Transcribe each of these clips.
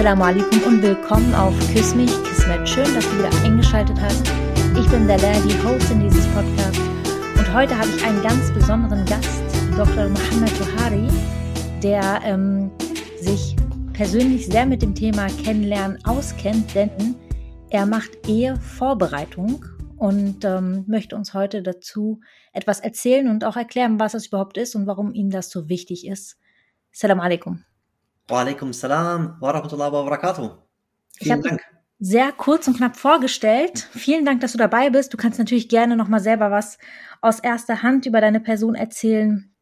Assalamu alaikum und willkommen auf Küss mich, Kismet. Schön, dass du wieder eingeschaltet hast. Ich bin Dalla, die Hostin dieses Podcasts. Und heute habe ich einen ganz besonderen Gast, Dr. Mohammed Johari, der ähm, sich persönlich sehr mit dem Thema Kennenlernen auskennt, denn er macht Ehevorbereitung und ähm, möchte uns heute dazu etwas erzählen und auch erklären, was das überhaupt ist und warum ihm das so wichtig ist. Salam alaikum. Wa alaikum salam wa rahmatullahi wa barakatuh. Vielen Dank. Sehr kurz und knapp vorgestellt. Vielen Dank, dass du dabei bist. Du kannst natürlich gerne noch mal selber was aus erster Hand über deine Person erzählen.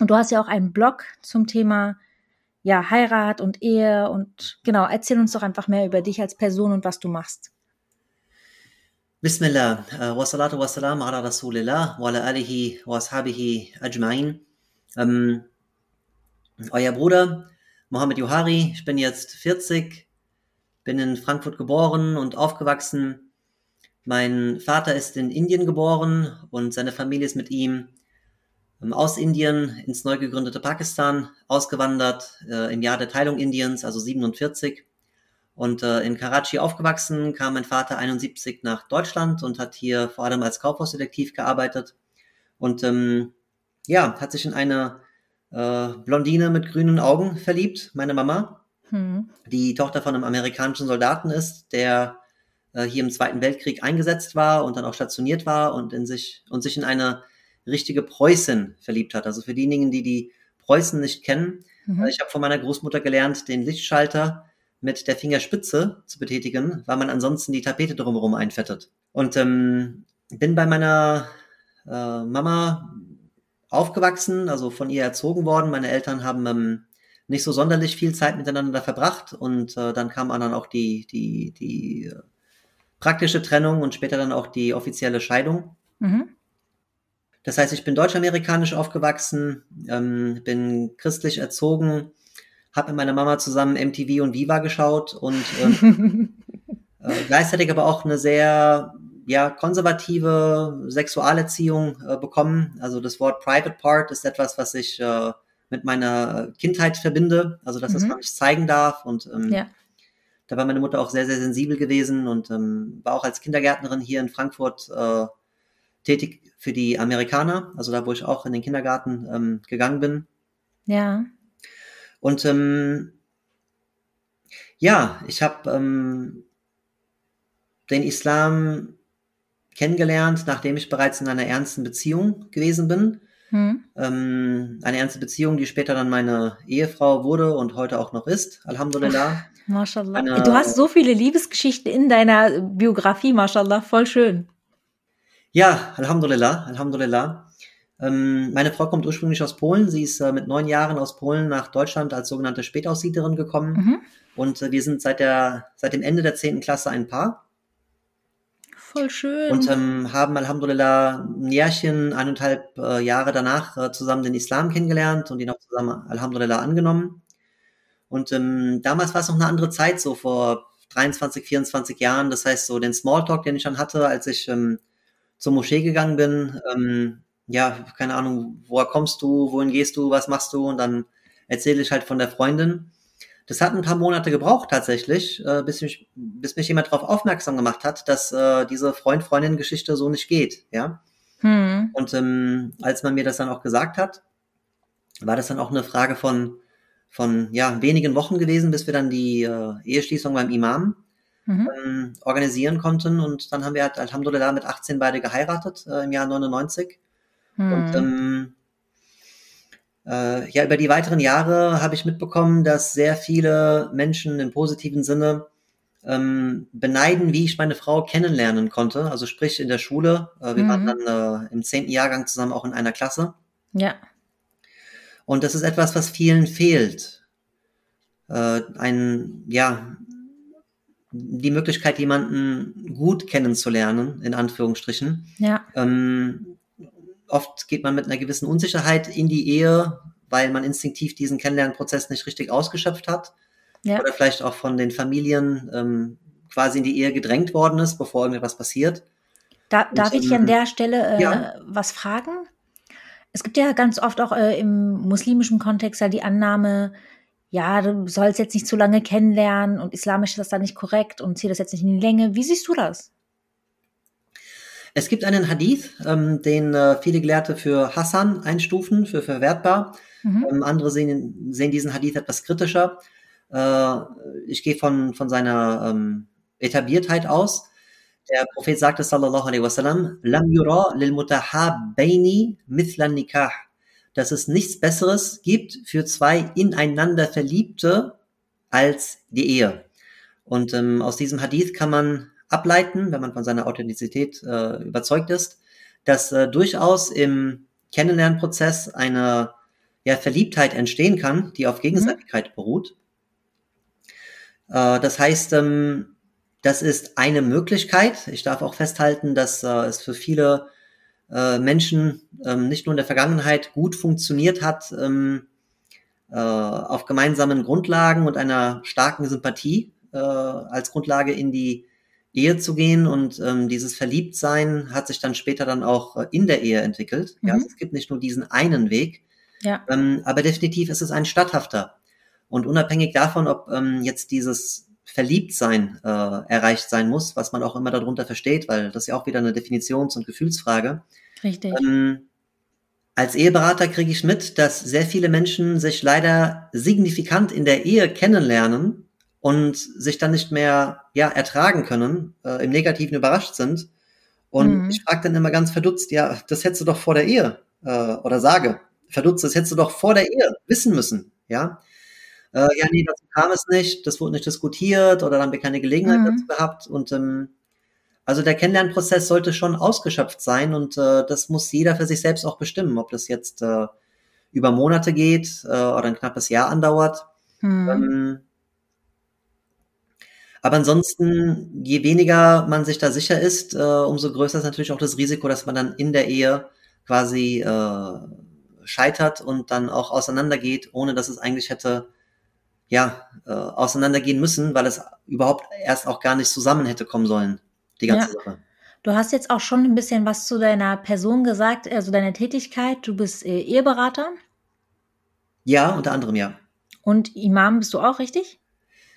Und du hast ja auch einen Blog zum Thema ja, Heirat und Ehe und genau, erzähl uns doch einfach mehr über dich als Person und was du machst. Bismillah, wa salatu wa salam ala Rasulillah wa ala alihi wa ashabihi ajma'in. Ähm, euer Bruder Mohammed Johari, ich bin jetzt 40, bin in Frankfurt geboren und aufgewachsen. Mein Vater ist in Indien geboren und seine Familie ist mit ihm ähm, aus Indien ins neu gegründete Pakistan ausgewandert äh, im Jahr der Teilung Indiens, also 47 und äh, in Karachi aufgewachsen, kam mein Vater 71 nach Deutschland und hat hier vor allem als Kaufhausdetektiv gearbeitet und ähm, ja, hat sich in eine äh, Blondine mit grünen Augen verliebt, meine Mama, hm. die Tochter von einem amerikanischen Soldaten ist, der äh, hier im Zweiten Weltkrieg eingesetzt war und dann auch stationiert war und in sich und sich in eine richtige Preußin verliebt hat. Also für diejenigen, die die Preußen nicht kennen, mhm. ich habe von meiner Großmutter gelernt, den Lichtschalter mit der Fingerspitze zu betätigen, weil man ansonsten die Tapete drumherum einfettet. Und ähm, bin bei meiner äh, Mama aufgewachsen, also von ihr erzogen worden. Meine Eltern haben ähm, nicht so sonderlich viel Zeit miteinander verbracht und äh, dann kam dann auch die, die, die äh, praktische Trennung und später dann auch die offizielle Scheidung. Mhm. Das heißt, ich bin deutsch-amerikanisch aufgewachsen, ähm, bin christlich erzogen, habe mit meiner Mama zusammen MTV und Viva geschaut und ähm, äh, gleichzeitig aber auch eine sehr ja, konservative Sexualerziehung äh, bekommen. Also das Wort Private Part ist etwas, was ich äh, mit meiner Kindheit verbinde. Also dass mhm. das man nicht zeigen darf. Und ähm, ja. da war meine Mutter auch sehr, sehr sensibel gewesen und ähm, war auch als Kindergärtnerin hier in Frankfurt äh, tätig für die Amerikaner. Also da, wo ich auch in den Kindergarten ähm, gegangen bin. Ja. Und ähm, ja, ich habe ähm, den Islam kennengelernt, nachdem ich bereits in einer ernsten Beziehung gewesen bin. Hm. Ähm, eine ernste Beziehung, die später dann meine Ehefrau wurde und heute auch noch ist. Alhamdulillah. Ach, Mashallah. Eine, du hast so viele Liebesgeschichten in deiner Biografie, Mashallah. Voll schön. Ja, Alhamdulillah. Alhamdulillah. Ähm, meine Frau kommt ursprünglich aus Polen. Sie ist äh, mit neun Jahren aus Polen nach Deutschland als sogenannte Spätaussiedlerin gekommen. Mhm. Und äh, wir sind seit, der, seit dem Ende der zehnten Klasse ein Paar. Voll schön. Und ähm, haben Alhamdulillah ein Jährchen, eineinhalb äh, Jahre danach äh, zusammen den Islam kennengelernt und ihn auch zusammen Alhamdulillah angenommen. Und ähm, damals war es noch eine andere Zeit, so vor 23, 24 Jahren. Das heißt, so den Smalltalk, den ich dann hatte, als ich ähm, zur Moschee gegangen bin, ähm, ja, keine Ahnung, woher kommst du, wohin gehst du, was machst du? Und dann erzähle ich halt von der Freundin. Das hat ein paar Monate gebraucht tatsächlich, äh, bis, mich, bis mich jemand darauf aufmerksam gemacht hat, dass äh, diese Freund-Freundin-Geschichte so nicht geht, ja. Hm. Und ähm, als man mir das dann auch gesagt hat, war das dann auch eine Frage von, von ja, wenigen Wochen gewesen, bis wir dann die äh, Eheschließung beim Imam mhm. ähm, organisieren konnten. Und dann haben wir halt Alhamdulillah mit 18 beide geheiratet äh, im Jahr 99. Hm. Und ähm, äh, ja, über die weiteren Jahre habe ich mitbekommen, dass sehr viele Menschen im positiven Sinne ähm, beneiden, wie ich meine Frau kennenlernen konnte. Also sprich in der Schule. Äh, wir mhm. waren dann äh, im zehnten Jahrgang zusammen auch in einer Klasse. Ja. Und das ist etwas, was vielen fehlt. Äh, ein, ja, die Möglichkeit, jemanden gut kennenzulernen, in Anführungsstrichen. Ja. Ähm, oft geht man mit einer gewissen Unsicherheit in die Ehe, weil man instinktiv diesen Kennenlernprozess nicht richtig ausgeschöpft hat. Ja. Oder vielleicht auch von den Familien ähm, quasi in die Ehe gedrängt worden ist, bevor irgendetwas passiert. Da, Und, darf ich dich an ähm, der Stelle äh, ja. was fragen? Es gibt ja ganz oft auch äh, im muslimischen Kontext ja die Annahme, ja, du sollst jetzt nicht zu lange kennenlernen und islamisch ist das dann nicht korrekt und zieh das jetzt nicht in die Länge. Wie siehst du das? Es gibt einen Hadith, ähm, den äh, viele Gelehrte für Hassan einstufen, für verwertbar. Mhm. Ähm, andere sehen, sehen diesen Hadith etwas kritischer. Äh, ich gehe von, von seiner ähm, Etabliertheit aus. Der Prophet sagte, sallallahu alaihi wasallam, Lam yura lil mutahabbaini mithlan nikah. Dass es nichts Besseres gibt für zwei ineinander Verliebte als die Ehe. Und ähm, aus diesem Hadith kann man ableiten, wenn man von seiner Authentizität äh, überzeugt ist, dass äh, durchaus im Kennenlernprozess eine ja, Verliebtheit entstehen kann, die auf Gegenseitigkeit mhm. beruht. Äh, das heißt, ähm, das ist eine Möglichkeit. Ich darf auch festhalten, dass äh, es für viele äh, Menschen ähm, nicht nur in der Vergangenheit gut funktioniert hat, ähm, äh, auf gemeinsamen Grundlagen und einer starken Sympathie als Grundlage in die Ehe zu gehen und ähm, dieses Verliebtsein hat sich dann später dann auch äh, in der Ehe entwickelt. Mhm. Ja, also es gibt nicht nur diesen einen Weg, ja. ähm, aber definitiv ist es ein statthafter. Und unabhängig davon, ob ähm, jetzt dieses Verliebtsein äh, erreicht sein muss, was man auch immer darunter versteht, weil das ist ja auch wieder eine Definitions- und Gefühlsfrage. Richtig. Ähm, als Eheberater kriege ich mit, dass sehr viele Menschen sich leider signifikant in der Ehe kennenlernen und sich dann nicht mehr ja ertragen können, äh, im Negativen überrascht sind. Und mhm. ich frage dann immer ganz verdutzt, ja, das hättest du doch vor der Ehe äh, oder sage, verdutzt, das hättest du doch vor der Ehe wissen müssen, ja. Äh, ja, nee, dazu kam es nicht, das wurde nicht diskutiert oder dann haben wir keine Gelegenheit mhm. dazu gehabt. Und ähm, also der Kennenlernprozess sollte schon ausgeschöpft sein und äh, das muss jeder für sich selbst auch bestimmen, ob das jetzt äh, über Monate geht äh, oder ein knappes Jahr andauert. Mhm. Ähm, aber ansonsten, je weniger man sich da sicher ist, äh, umso größer ist natürlich auch das Risiko, dass man dann in der Ehe quasi äh, scheitert und dann auch auseinandergeht, ohne dass es eigentlich hätte ja äh, auseinandergehen müssen, weil es überhaupt erst auch gar nicht zusammen hätte kommen sollen, die ganze ja. Sache. Du hast jetzt auch schon ein bisschen was zu deiner Person gesagt, also deine Tätigkeit. Du bist äh, Eheberater. Ja, unter anderem ja. Und Imam bist du auch, richtig?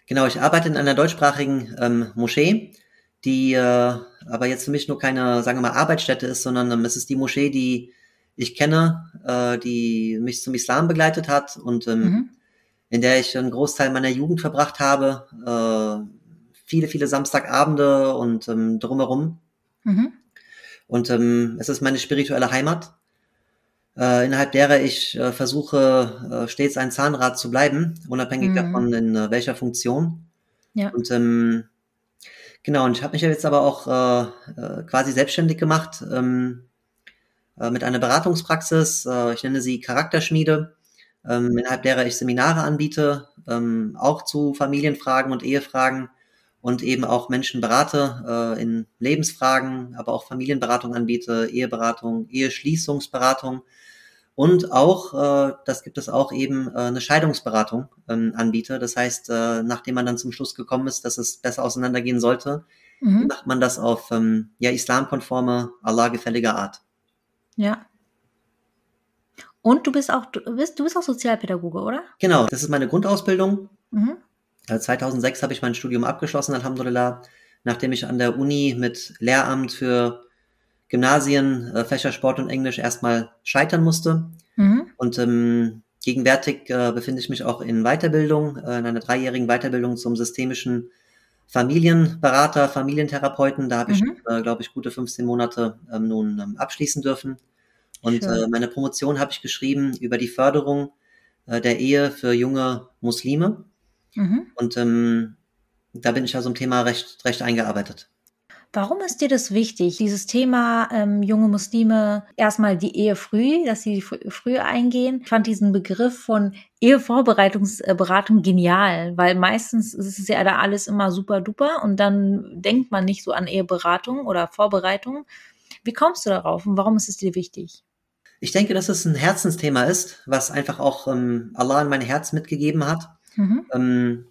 Genau, ich arbeite in einer deutschsprachigen ähm, Moschee, die äh, aber jetzt für mich nur keine, sagen wir mal, Arbeitsstätte ist, sondern ähm, es ist die Moschee, die ich kenne, äh, die mich zum Islam begleitet hat und ähm, mhm. in der ich einen Großteil meiner Jugend verbracht habe, äh, viele, viele Samstagabende und ähm, drumherum. Mhm. Und ähm, es ist meine spirituelle Heimat äh, innerhalb derer ich äh, versuche, äh, stets ein Zahnrad zu bleiben, unabhängig mhm. davon, in äh, welcher Funktion. Ja. Und ähm, genau, und ich habe mich jetzt aber auch äh, äh, quasi selbstständig gemacht ähm, äh, mit einer Beratungspraxis. Ich nenne sie Charakterschmiede, ähm, innerhalb derer ich Seminare anbiete, ähm, auch zu Familienfragen und Ehefragen und eben auch Menschen berate äh, in Lebensfragen, aber auch Familienberatung anbiete, Eheberatung, Eheschließungsberatung und auch, äh, das gibt es auch eben, äh, eine Scheidungsberatung ähm, anbiete. Das heißt, äh, nachdem man dann zum Schluss gekommen ist, dass es besser auseinandergehen sollte, mhm. macht man das auf ähm, ja, islamkonforme, Allah-gefällige Art. Ja. Und du bist auch, du bist, du bist auch Sozialpädagoge, oder? Genau, das ist meine Grundausbildung. Mhm. 2006 habe ich mein Studium abgeschlossen, Alhamdulillah, nachdem ich an der Uni mit Lehramt für Gymnasien, äh, Fächer Sport und Englisch erstmal scheitern musste. Mhm. Und ähm, gegenwärtig äh, befinde ich mich auch in Weiterbildung, äh, in einer dreijährigen Weiterbildung zum systemischen Familienberater, Familientherapeuten. Da habe ich, mhm. äh, glaube ich, gute 15 Monate ähm, nun ähm, abschließen dürfen. Und äh, meine Promotion habe ich geschrieben über die Förderung äh, der Ehe für junge Muslime. Mhm. Und ähm, da bin ich also im Thema recht, recht eingearbeitet. Warum ist dir das wichtig, dieses Thema ähm, junge Muslime, erstmal die Ehe früh, dass sie fr früh eingehen? Ich fand diesen Begriff von Ehevorbereitungsberatung genial, weil meistens ist es ja da alles immer super duper und dann denkt man nicht so an Eheberatung oder Vorbereitung. Wie kommst du darauf und warum ist es dir wichtig? Ich denke, dass es ein Herzensthema ist, was einfach auch ähm, Allah in mein Herz mitgegeben hat. Mhm. Ähm,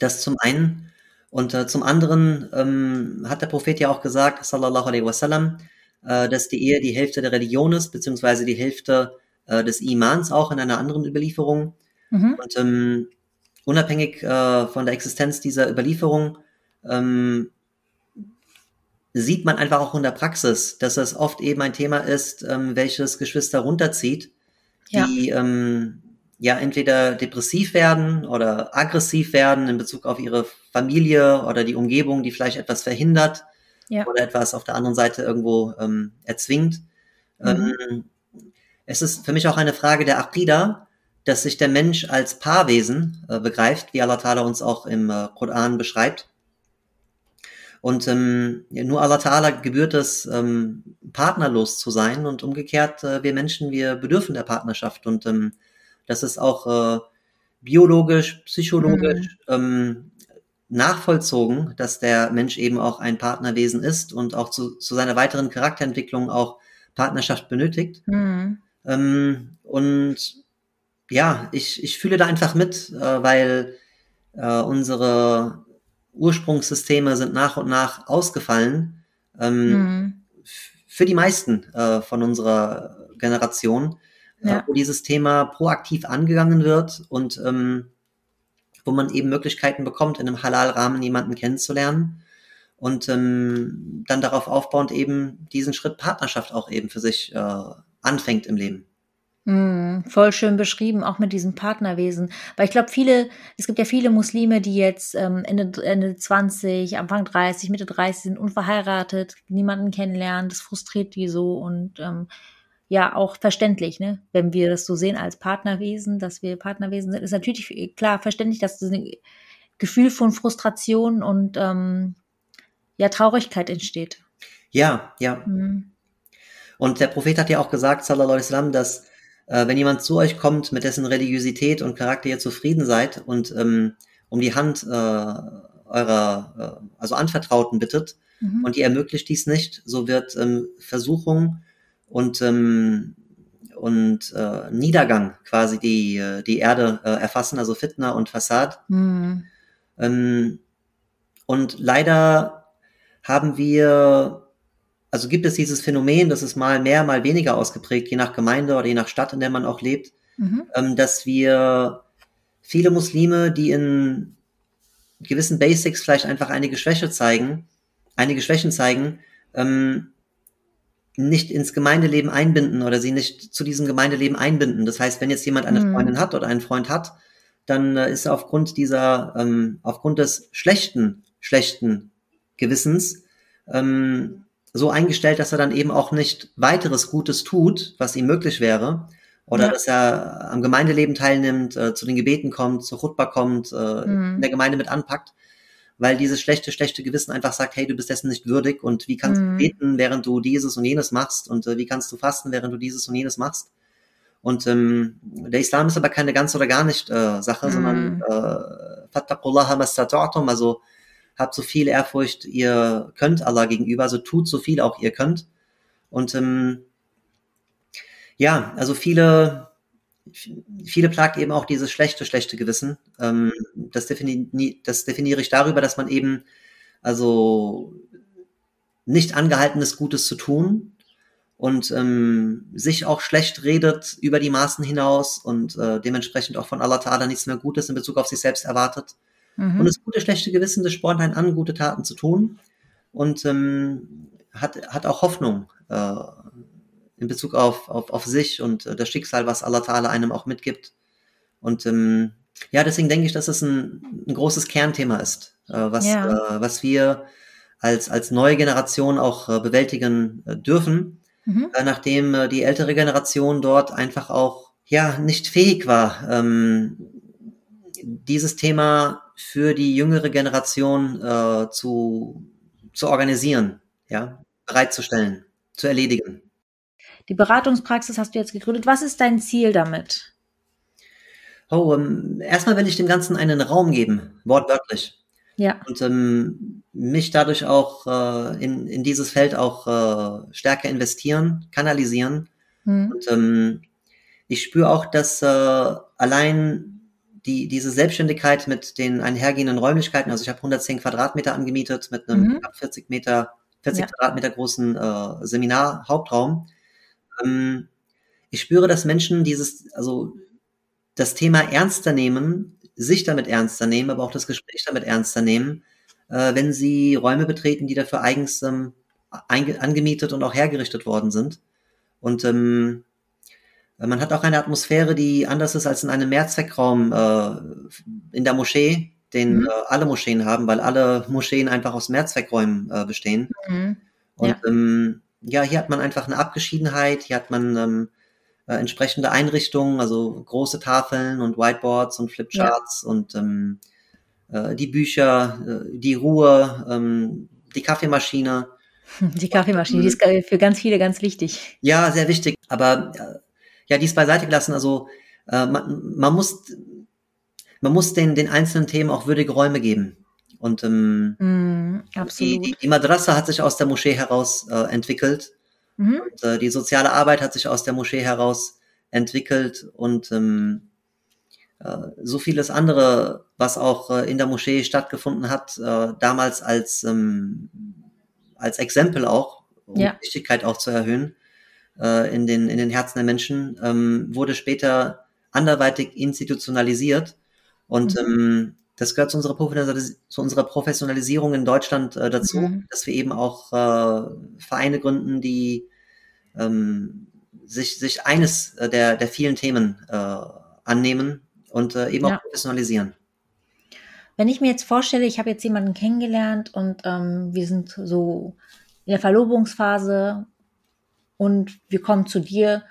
das zum einen und äh, zum anderen ähm, hat der Prophet ja auch gesagt, sallallahu alaihi wasallam, äh, dass die Ehe die Hälfte der Religion ist, beziehungsweise die Hälfte äh, des Imans auch in einer anderen Überlieferung. Mhm. Und ähm, unabhängig äh, von der Existenz dieser Überlieferung ähm, sieht man einfach auch in der Praxis, dass es oft eben ein Thema ist, ähm, welches Geschwister runterzieht, die ja. Ähm, ja entweder depressiv werden oder aggressiv werden in Bezug auf ihre Familie oder die Umgebung, die vielleicht etwas verhindert ja. oder etwas auf der anderen Seite irgendwo ähm, erzwingt. Mhm. Ähm, es ist für mich auch eine Frage der Aqidah, dass sich der Mensch als Paarwesen äh, begreift, wie Allah Ta'ala uns auch im äh, Koran beschreibt. Und ähm, nur Allah Ta'ala gebührt es, ähm, partnerlos zu sein und umgekehrt, äh, wir Menschen, wir bedürfen der Partnerschaft und ähm, das ist auch äh, biologisch, psychologisch mhm. ähm, nachvollzogen, dass der Mensch eben auch ein Partnerwesen ist und auch zu, zu seiner weiteren Charakterentwicklung auch Partnerschaft benötigt. Mhm. Ähm, und ja, ich, ich fühle da einfach mit, äh, weil äh, unsere Ursprungssysteme sind nach und nach ausgefallen. Ähm, mhm. Für die meisten äh, von unserer Generation, ja. wo dieses Thema proaktiv angegangen wird und ähm, wo man eben Möglichkeiten bekommt, in einem Halal-Rahmen jemanden kennenzulernen und ähm, dann darauf aufbauend eben diesen Schritt Partnerschaft auch eben für sich äh, anfängt im Leben. Mm, voll schön beschrieben, auch mit diesem Partnerwesen. Weil ich glaube, viele, es gibt ja viele Muslime, die jetzt ähm, Ende, Ende 20, Anfang 30, Mitte 30 sind, unverheiratet, niemanden kennenlernen, das frustriert die so und ähm, ja, auch verständlich, ne? Wenn wir das so sehen als Partnerwesen, dass wir Partnerwesen sind, ist natürlich klar verständlich, dass das ein Gefühl von Frustration und ähm, ja, Traurigkeit entsteht. Ja, ja. Mhm. Und der Prophet hat ja auch gesagt, sallallahu alaihi wasallam, dass äh, wenn jemand zu euch kommt, mit dessen Religiosität und Charakter ihr zufrieden seid und ähm, um die Hand äh, eurer, äh, also Anvertrauten bittet mhm. und ihr ermöglicht dies nicht, so wird ähm, Versuchung und ähm, und äh, Niedergang quasi die äh, die Erde äh, erfassen, also Fitna und Fassad. Mhm. Ähm, und leider haben wir also gibt es dieses Phänomen, das ist mal mehr, mal weniger ausgeprägt, je nach Gemeinde oder je nach Stadt, in der man auch lebt, mhm. ähm, dass wir viele Muslime, die in gewissen Basics vielleicht einfach einige Schwäche zeigen, einige Schwächen zeigen, ähm, nicht ins Gemeindeleben einbinden oder sie nicht zu diesem Gemeindeleben einbinden. Das heißt, wenn jetzt jemand eine mhm. Freundin hat oder einen Freund hat, dann äh, ist er aufgrund dieser, ähm, aufgrund des schlechten, schlechten Gewissens ähm, so eingestellt, dass er dann eben auch nicht weiteres Gutes tut, was ihm möglich wäre. Oder ja. dass er am Gemeindeleben teilnimmt, äh, zu den Gebeten kommt, zur Chutba kommt, äh, mhm. in der Gemeinde mit anpackt, weil dieses schlechte, schlechte Gewissen einfach sagt, hey, du bist dessen nicht würdig und wie kannst mhm. du beten, während du dieses und jenes machst und äh, wie kannst du fasten, während du dieses und jenes machst. Und ähm, der Islam ist aber keine ganz oder gar nicht äh, Sache, mhm. sondern äh, also habt so viel Ehrfurcht ihr könnt Allah gegenüber, also tut so viel auch ihr könnt. Und ähm, ja, also viele, viele plagt eben auch dieses schlechte, schlechte Gewissen. Ähm, das, defini das definiere ich darüber, dass man eben also nicht angehaltenes Gutes zu tun und ähm, sich auch schlecht redet über die Maßen hinaus und äh, dementsprechend auch von Allah Ta'ala nichts mehr Gutes in Bezug auf sich selbst erwartet. Mhm. Und das gute, schlechte Gewissen, das spornt einen an, gute Taten zu tun und ähm, hat, hat auch Hoffnung äh, in Bezug auf, auf, auf sich und äh, das Schicksal, was Allah Ta'ala einem auch mitgibt. Und ähm, ja, deswegen denke ich, dass es ein, ein großes Kernthema ist, äh, was, ja. äh, was wir als, als neue Generation auch äh, bewältigen äh, dürfen, mhm. äh, nachdem äh, die ältere Generation dort einfach auch ja nicht fähig war, ähm, dieses Thema für die jüngere Generation äh, zu, zu organisieren, ja, bereitzustellen, zu erledigen. Die Beratungspraxis hast du jetzt gegründet. Was ist dein Ziel damit? Oh, ähm, erstmal will ich dem Ganzen einen Raum geben, wortwörtlich. Ja. Und ähm, mich dadurch auch äh, in, in dieses Feld auch äh, stärker investieren, kanalisieren. Hm. Und ähm, ich spüre auch, dass äh, allein die, diese Selbstständigkeit mit den einhergehenden Räumlichkeiten, also ich habe 110 Quadratmeter angemietet mit einem mhm. 40 Meter, 40 ja. Quadratmeter großen äh, Seminar-Hauptraum. Ähm, ich spüre, dass Menschen dieses, also das Thema ernster nehmen, sich damit ernster nehmen, aber auch das Gespräch damit ernster nehmen, äh, wenn sie Räume betreten, die dafür eigens ähm, angemietet und auch hergerichtet worden sind. Und ähm, man hat auch eine Atmosphäre, die anders ist als in einem Mehrzweckraum äh, in der Moschee, den mhm. äh, alle Moscheen haben, weil alle Moscheen einfach aus Mehrzweckräumen äh, bestehen. Mhm. Und ja. Ähm, ja, hier hat man einfach eine Abgeschiedenheit, hier hat man ähm, äh, entsprechende Einrichtungen, also große Tafeln und Whiteboards und Flipcharts ja. und ähm, äh, die Bücher, äh, die Ruhe, ähm, die Kaffeemaschine. Die Kaffeemaschine, die ist für ganz viele ganz wichtig. Ja, sehr wichtig. Aber äh, ja, dies beiseite gelassen. Also äh, man, man muss man muss den den einzelnen Themen auch würdige Räume geben. Und ähm, mm, die, die, die Madrasa hat sich aus der Moschee heraus äh, entwickelt. Mhm. Und, äh, die soziale Arbeit hat sich aus der Moschee heraus entwickelt und ähm, äh, so vieles andere, was auch äh, in der Moschee stattgefunden hat, äh, damals als ähm, als Exempel auch, um ja. Wichtigkeit auch zu erhöhen äh, in den in den Herzen der Menschen, ähm, wurde später anderweitig institutionalisiert und mhm. ähm, das gehört zu unserer, zu unserer Professionalisierung in Deutschland äh, dazu, mhm. dass wir eben auch äh, Vereine gründen, die ähm, sich, sich eines äh, der, der vielen Themen äh, annehmen und äh, eben ja. auch professionalisieren. Wenn ich mir jetzt vorstelle, ich habe jetzt jemanden kennengelernt und ähm, wir sind so in der Verlobungsphase und wir kommen zu dir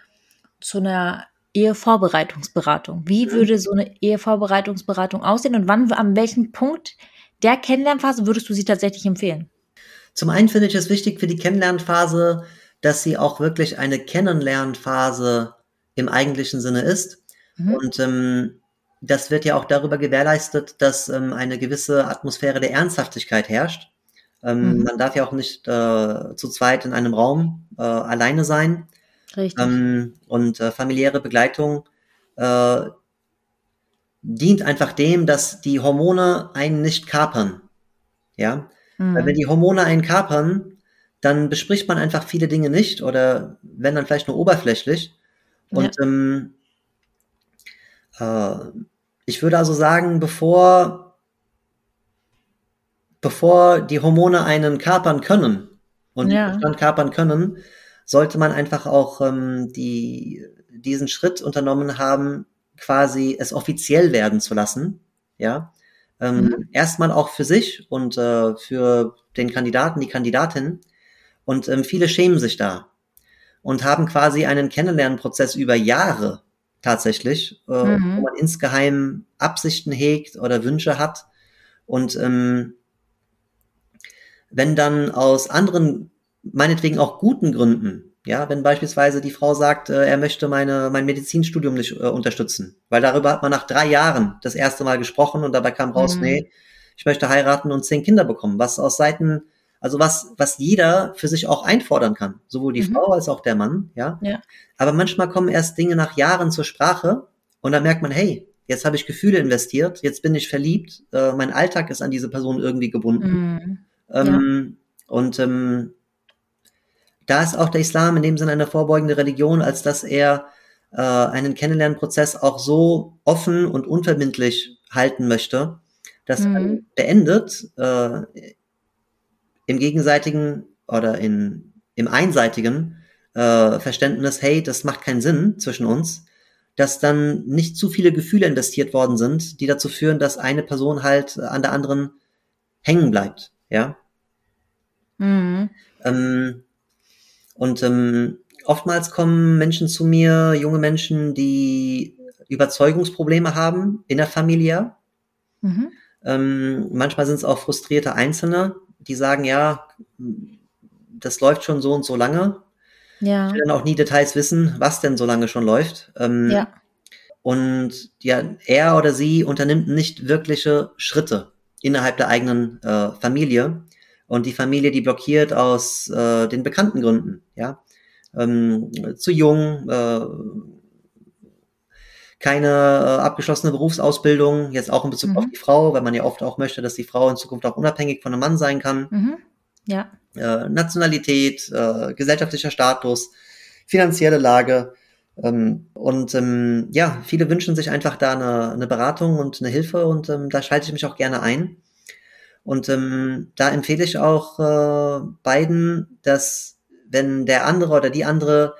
zu einer Ehevorbereitungsberatung. Wie würde so eine Ehevorbereitungsberatung aussehen und wann, an welchem Punkt der Kennenlernphase würdest du sie tatsächlich empfehlen? Zum einen finde ich es wichtig für die Kennenlernphase, dass sie auch wirklich eine Kennenlernphase im eigentlichen Sinne ist. Mhm. Und ähm, das wird ja auch darüber gewährleistet, dass ähm, eine gewisse Atmosphäre der Ernsthaftigkeit herrscht. Ähm, mhm. Man darf ja auch nicht äh, zu zweit in einem Raum äh, alleine sein. Richtig. Ähm, und äh, familiäre Begleitung äh, dient einfach dem, dass die Hormone einen nicht kapern. Ja, mhm. weil wenn die Hormone einen kapern, dann bespricht man einfach viele Dinge nicht oder wenn dann vielleicht nur oberflächlich. Und ja. ähm, äh, ich würde also sagen, bevor bevor die Hormone einen kapern können und ja. den Verstand kapern können, sollte man einfach auch ähm, die, diesen Schritt unternommen haben, quasi es offiziell werden zu lassen. Ja. Ähm, mhm. Erstmal auch für sich und äh, für den Kandidaten, die Kandidatin. Und ähm, viele schämen sich da und haben quasi einen Kennenlernprozess über Jahre tatsächlich, äh, mhm. wo man insgeheim Absichten hegt oder Wünsche hat. Und ähm, wenn dann aus anderen meinetwegen auch guten Gründen. Ja, wenn beispielsweise die Frau sagt, äh, er möchte meine, mein Medizinstudium nicht äh, unterstützen, weil darüber hat man nach drei Jahren das erste Mal gesprochen und dabei kam raus, mhm. nee, ich möchte heiraten und zehn Kinder bekommen, was aus Seiten, also was, was jeder für sich auch einfordern kann, sowohl die mhm. Frau als auch der Mann, ja? ja. Aber manchmal kommen erst Dinge nach Jahren zur Sprache und dann merkt man, hey, jetzt habe ich Gefühle investiert, jetzt bin ich verliebt, äh, mein Alltag ist an diese Person irgendwie gebunden. Mhm. Ähm, ja. Und ähm, da ist auch der Islam in dem Sinne eine vorbeugende Religion, als dass er äh, einen Kennenlernprozess auch so offen und unverbindlich halten möchte, dass mhm. er beendet äh, im gegenseitigen oder in, im einseitigen äh, Verständnis, hey, das macht keinen Sinn zwischen uns, dass dann nicht zu viele Gefühle investiert worden sind, die dazu führen, dass eine Person halt an der anderen hängen bleibt, ja. Mhm. Ähm, und ähm, oftmals kommen Menschen zu mir, junge Menschen, die Überzeugungsprobleme haben in der Familie. Mhm. Ähm, manchmal sind es auch frustrierte Einzelne, die sagen, ja, das läuft schon so und so lange. Ja. Ich will dann auch nie Details wissen, was denn so lange schon läuft. Ähm, ja. Und ja, er oder sie unternimmt nicht wirkliche Schritte innerhalb der eigenen äh, Familie und die Familie, die blockiert aus äh, den bekannten Gründen, ja. Ähm, zu jung, äh, keine äh, abgeschlossene Berufsausbildung, jetzt auch in Bezug mhm. auf die Frau, weil man ja oft auch möchte, dass die Frau in Zukunft auch unabhängig von einem Mann sein kann. Mhm. Ja. Äh, Nationalität, äh, gesellschaftlicher Status, finanzielle Lage, Ähm, und ähm, ja, viele wünschen sich einfach da eine, eine Beratung und eine Hilfe und ähm, da schalte ich mich auch gerne ein. Und ähm, da empfehle ich auch äh, beiden, dass wenn der andere oder die andere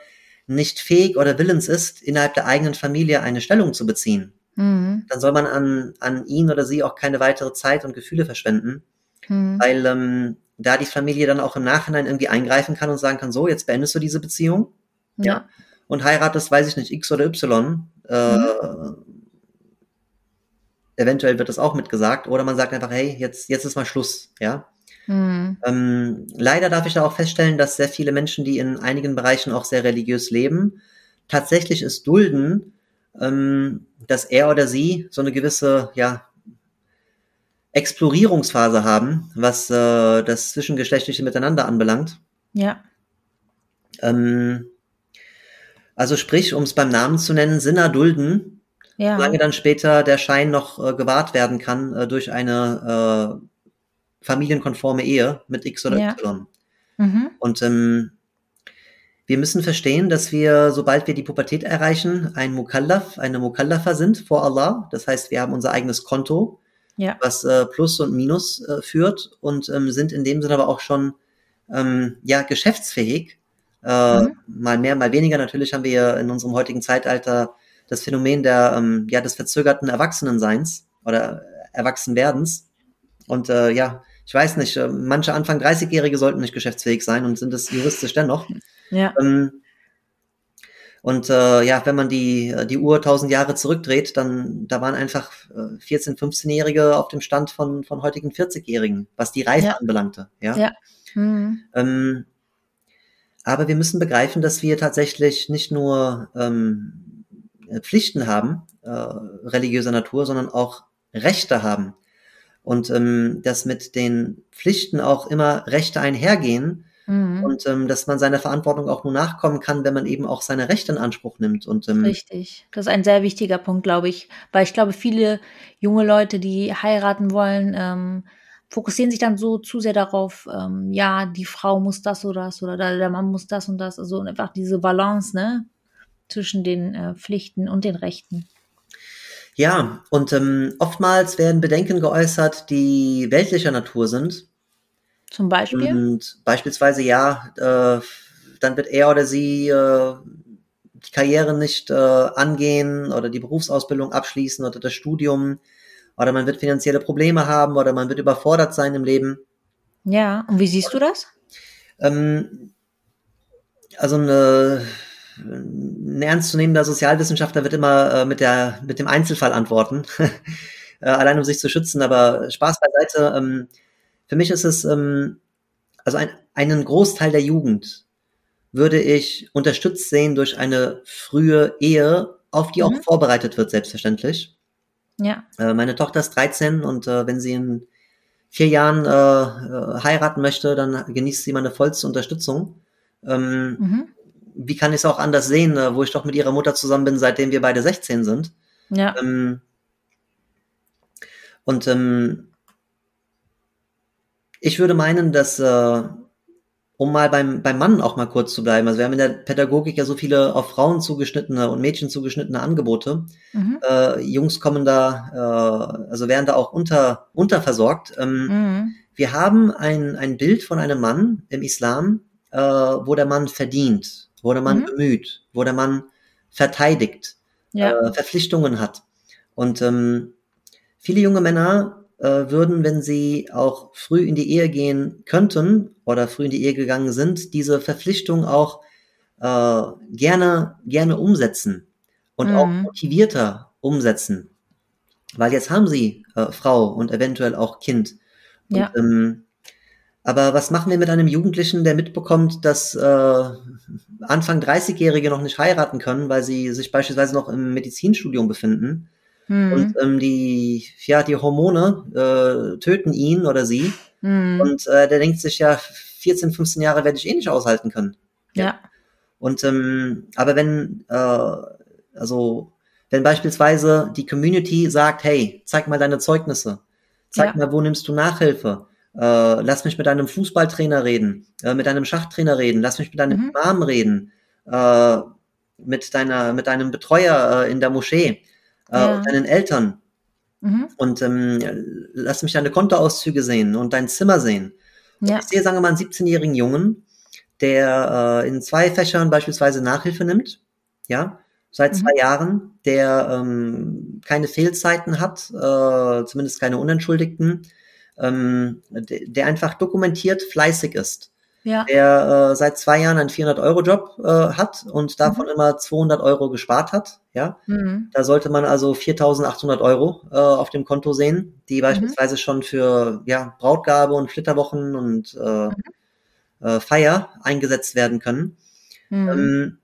nicht fähig oder willens ist, innerhalb der eigenen Familie eine Stellung zu beziehen, mhm. dann soll man an, an ihn oder sie auch keine weitere Zeit und Gefühle verschwenden, mhm. weil ähm, da die Familie dann auch im Nachhinein irgendwie eingreifen kann und sagen kann, so, jetzt beendest du diese Beziehung. Ja. ja und heiratest, weiß ich nicht, X oder Y. Äh, mhm. Eventuell wird das auch mitgesagt. Oder man sagt einfach, hey, jetzt, jetzt ist mal Schluss, ja. Mhm. Ähm, leider darf ich da auch feststellen, dass sehr viele Menschen, die in einigen Bereichen auch sehr religiös leben, tatsächlich es dulden, ähm, dass er oder sie so eine gewisse, ja, Explorierungsphase haben, was äh, das zwischengeschlechtliche Miteinander anbelangt. Ja. Ähm, also sprich, um es beim Namen zu nennen, Sinner dulden, ja. solange dann später der Schein noch äh, gewahrt werden kann äh, durch eine äh, familienkonforme Ehe mit X oder ja. Y. Mhm. Und ähm, wir müssen verstehen, dass wir, sobald wir die Pubertät erreichen, ein Mukallaf, eine Mukallafa sind vor Allah. Das heißt, wir haben unser eigenes Konto, ja. was äh, Plus und Minus äh, führt und ähm, sind in dem Sinne aber auch schon ähm, ja geschäftsfähig äh, mhm. Mal mehr, mal weniger. Natürlich haben wir in unserem heutigen Zeitalter das Phänomen der, ähm, ja, des verzögerten Erwachsenenseins oder Erwachsenwerdens. Und äh, ja, ich weiß nicht, äh, manche Anfang 30-Jährige sollten nicht geschäftsfähig sein und sind es juristisch dennoch. Ja. Ähm, und äh, ja, wenn man die, die Uhr 1000 Jahre zurückdreht, dann da waren einfach äh, 14-, 15-Jährige auf dem Stand von, von heutigen 40-Jährigen, was die Reife ja. anbelangte. Ja. ja. Mhm. Ähm, aber wir müssen begreifen, dass wir tatsächlich nicht nur ähm, Pflichten haben, äh, religiöser Natur, sondern auch Rechte haben. Und ähm, dass mit den Pflichten auch immer Rechte einhergehen mhm. und ähm, dass man seiner Verantwortung auch nur nachkommen kann, wenn man eben auch seine Rechte in Anspruch nimmt. Und, ähm, Richtig, das ist ein sehr wichtiger Punkt, glaube ich, weil ich glaube, viele junge Leute, die heiraten wollen, ähm, fokussieren sich dann so zu sehr darauf, ähm, ja, die Frau muss das oder das oder der Mann muss das und das. Also einfach diese Balance, ne, zwischen den äh, Pflichten und den Rechten. Ja, und ähm, oftmals werden Bedenken geäußert, die weltlicher Natur sind. Zum Beispiel? Und beispielsweise, ja, äh, dann wird er oder sie äh, die Karriere nicht äh, angehen oder die Berufsausbildung abschließen oder das Studium oder man wird finanzielle Probleme haben oder man wird überfordert sein im Leben. Ja, und wie siehst du das? Ähm, also eine, ein ernstzunehmender Sozialwissenschaftler wird immer äh, mit, der, mit dem Einzelfall antworten, äh, allein um sich zu schützen, aber Spaß beiseite. Ähm, für mich ist es, ähm, also ein, einen Großteil der Jugend würde ich unterstützt sehen durch eine frühe Ehe, auf die mhm. auch vorbereitet wird, selbstverständlich. Ja. Äh, meine Tochter ist 13 und äh, wenn sie in vier Jahren äh, äh, heiraten möchte, dann genießt sie meine vollste Unterstützung. Ähm, mhm. Wie kann ich es auch anders sehen, äh, wo ich doch mit ihrer Mutter zusammen bin, seitdem wir beide 16 sind? Ja. Ähm, und ähm, ich würde meinen, dass äh, um mal beim, beim Mann auch mal kurz zu bleiben. Also wir haben in der Pädagogik ja so viele auf Frauen zugeschnittene und Mädchen zugeschnittene Angebote. Mhm. Äh, Jungs kommen da, äh, also werden da auch unter, unterversorgt. Ähm, mhm. Wir haben ein, ein Bild von einem Mann im Islam, äh, wo der Mann verdient, wo der Mann mhm. bemüht, wo der Mann verteidigt, ja. äh, Verpflichtungen hat. Und ähm, viele junge Männer äh, würden, wenn sie auch früh in die Ehe gehen könnten oder früh in die Ehe gegangen sind, diese Verpflichtung auch äh, gerne, gerne umsetzen und mhm. auch motivierter umsetzen. Weil jetzt haben sie äh, Frau und eventuell auch Kind. Und, ja. ähm, aber was machen wir mit einem Jugendlichen, der mitbekommt, dass äh, Anfang 30-Jährige noch nicht heiraten können, weil sie sich beispielsweise noch im Medizinstudium befinden? Mhm. Und ähm, die, ja, die Hormone äh, töten ihn oder sie. Mhm. Und äh, der denkt sich ja, 14, 15 Jahre werde ich eh nicht aushalten können. Ja. ja. Und ähm, aber wenn, äh, also wenn beispielsweise die Community sagt, hey, zeig mal deine Zeugnisse, zeig ja. mal, wo nimmst du Nachhilfe, äh, lass mich mit einem Fußballtrainer reden, äh, mit einem Schachtrainer reden, lass mich mit einem mhm. Imam reden, äh, mit deiner, mit deinem Betreuer äh, in der Moschee, äh, Ja. und deinen Eltern. Mhm. Und ähm, lass mich deine Kontoauszüge sehen und dein Zimmer sehen. Ja. Ich sehe, sagen wir mal, einen 17-jährigen Jungen, der äh, in zwei Fächern beispielsweise Nachhilfe nimmt, ja, seit Mhm. zwei Jahren, der ähm, keine Fehlzeiten hat, zumindest keine unentschuldigten, ähm, der, einfach dokumentiert fleißig ist, Ja. der äh, seit zwei Jahren einen 400-Euro-Job äh, hat und davon immer 200 Euro gespart hat, ja, Mhm. da sollte man also 4.800 Euro äh, auf dem Konto sehen, die beispielsweise schon für ja, Brautgabe und Flitterwochen und äh, äh, Feier eingesetzt werden können. Mhm. Ähm,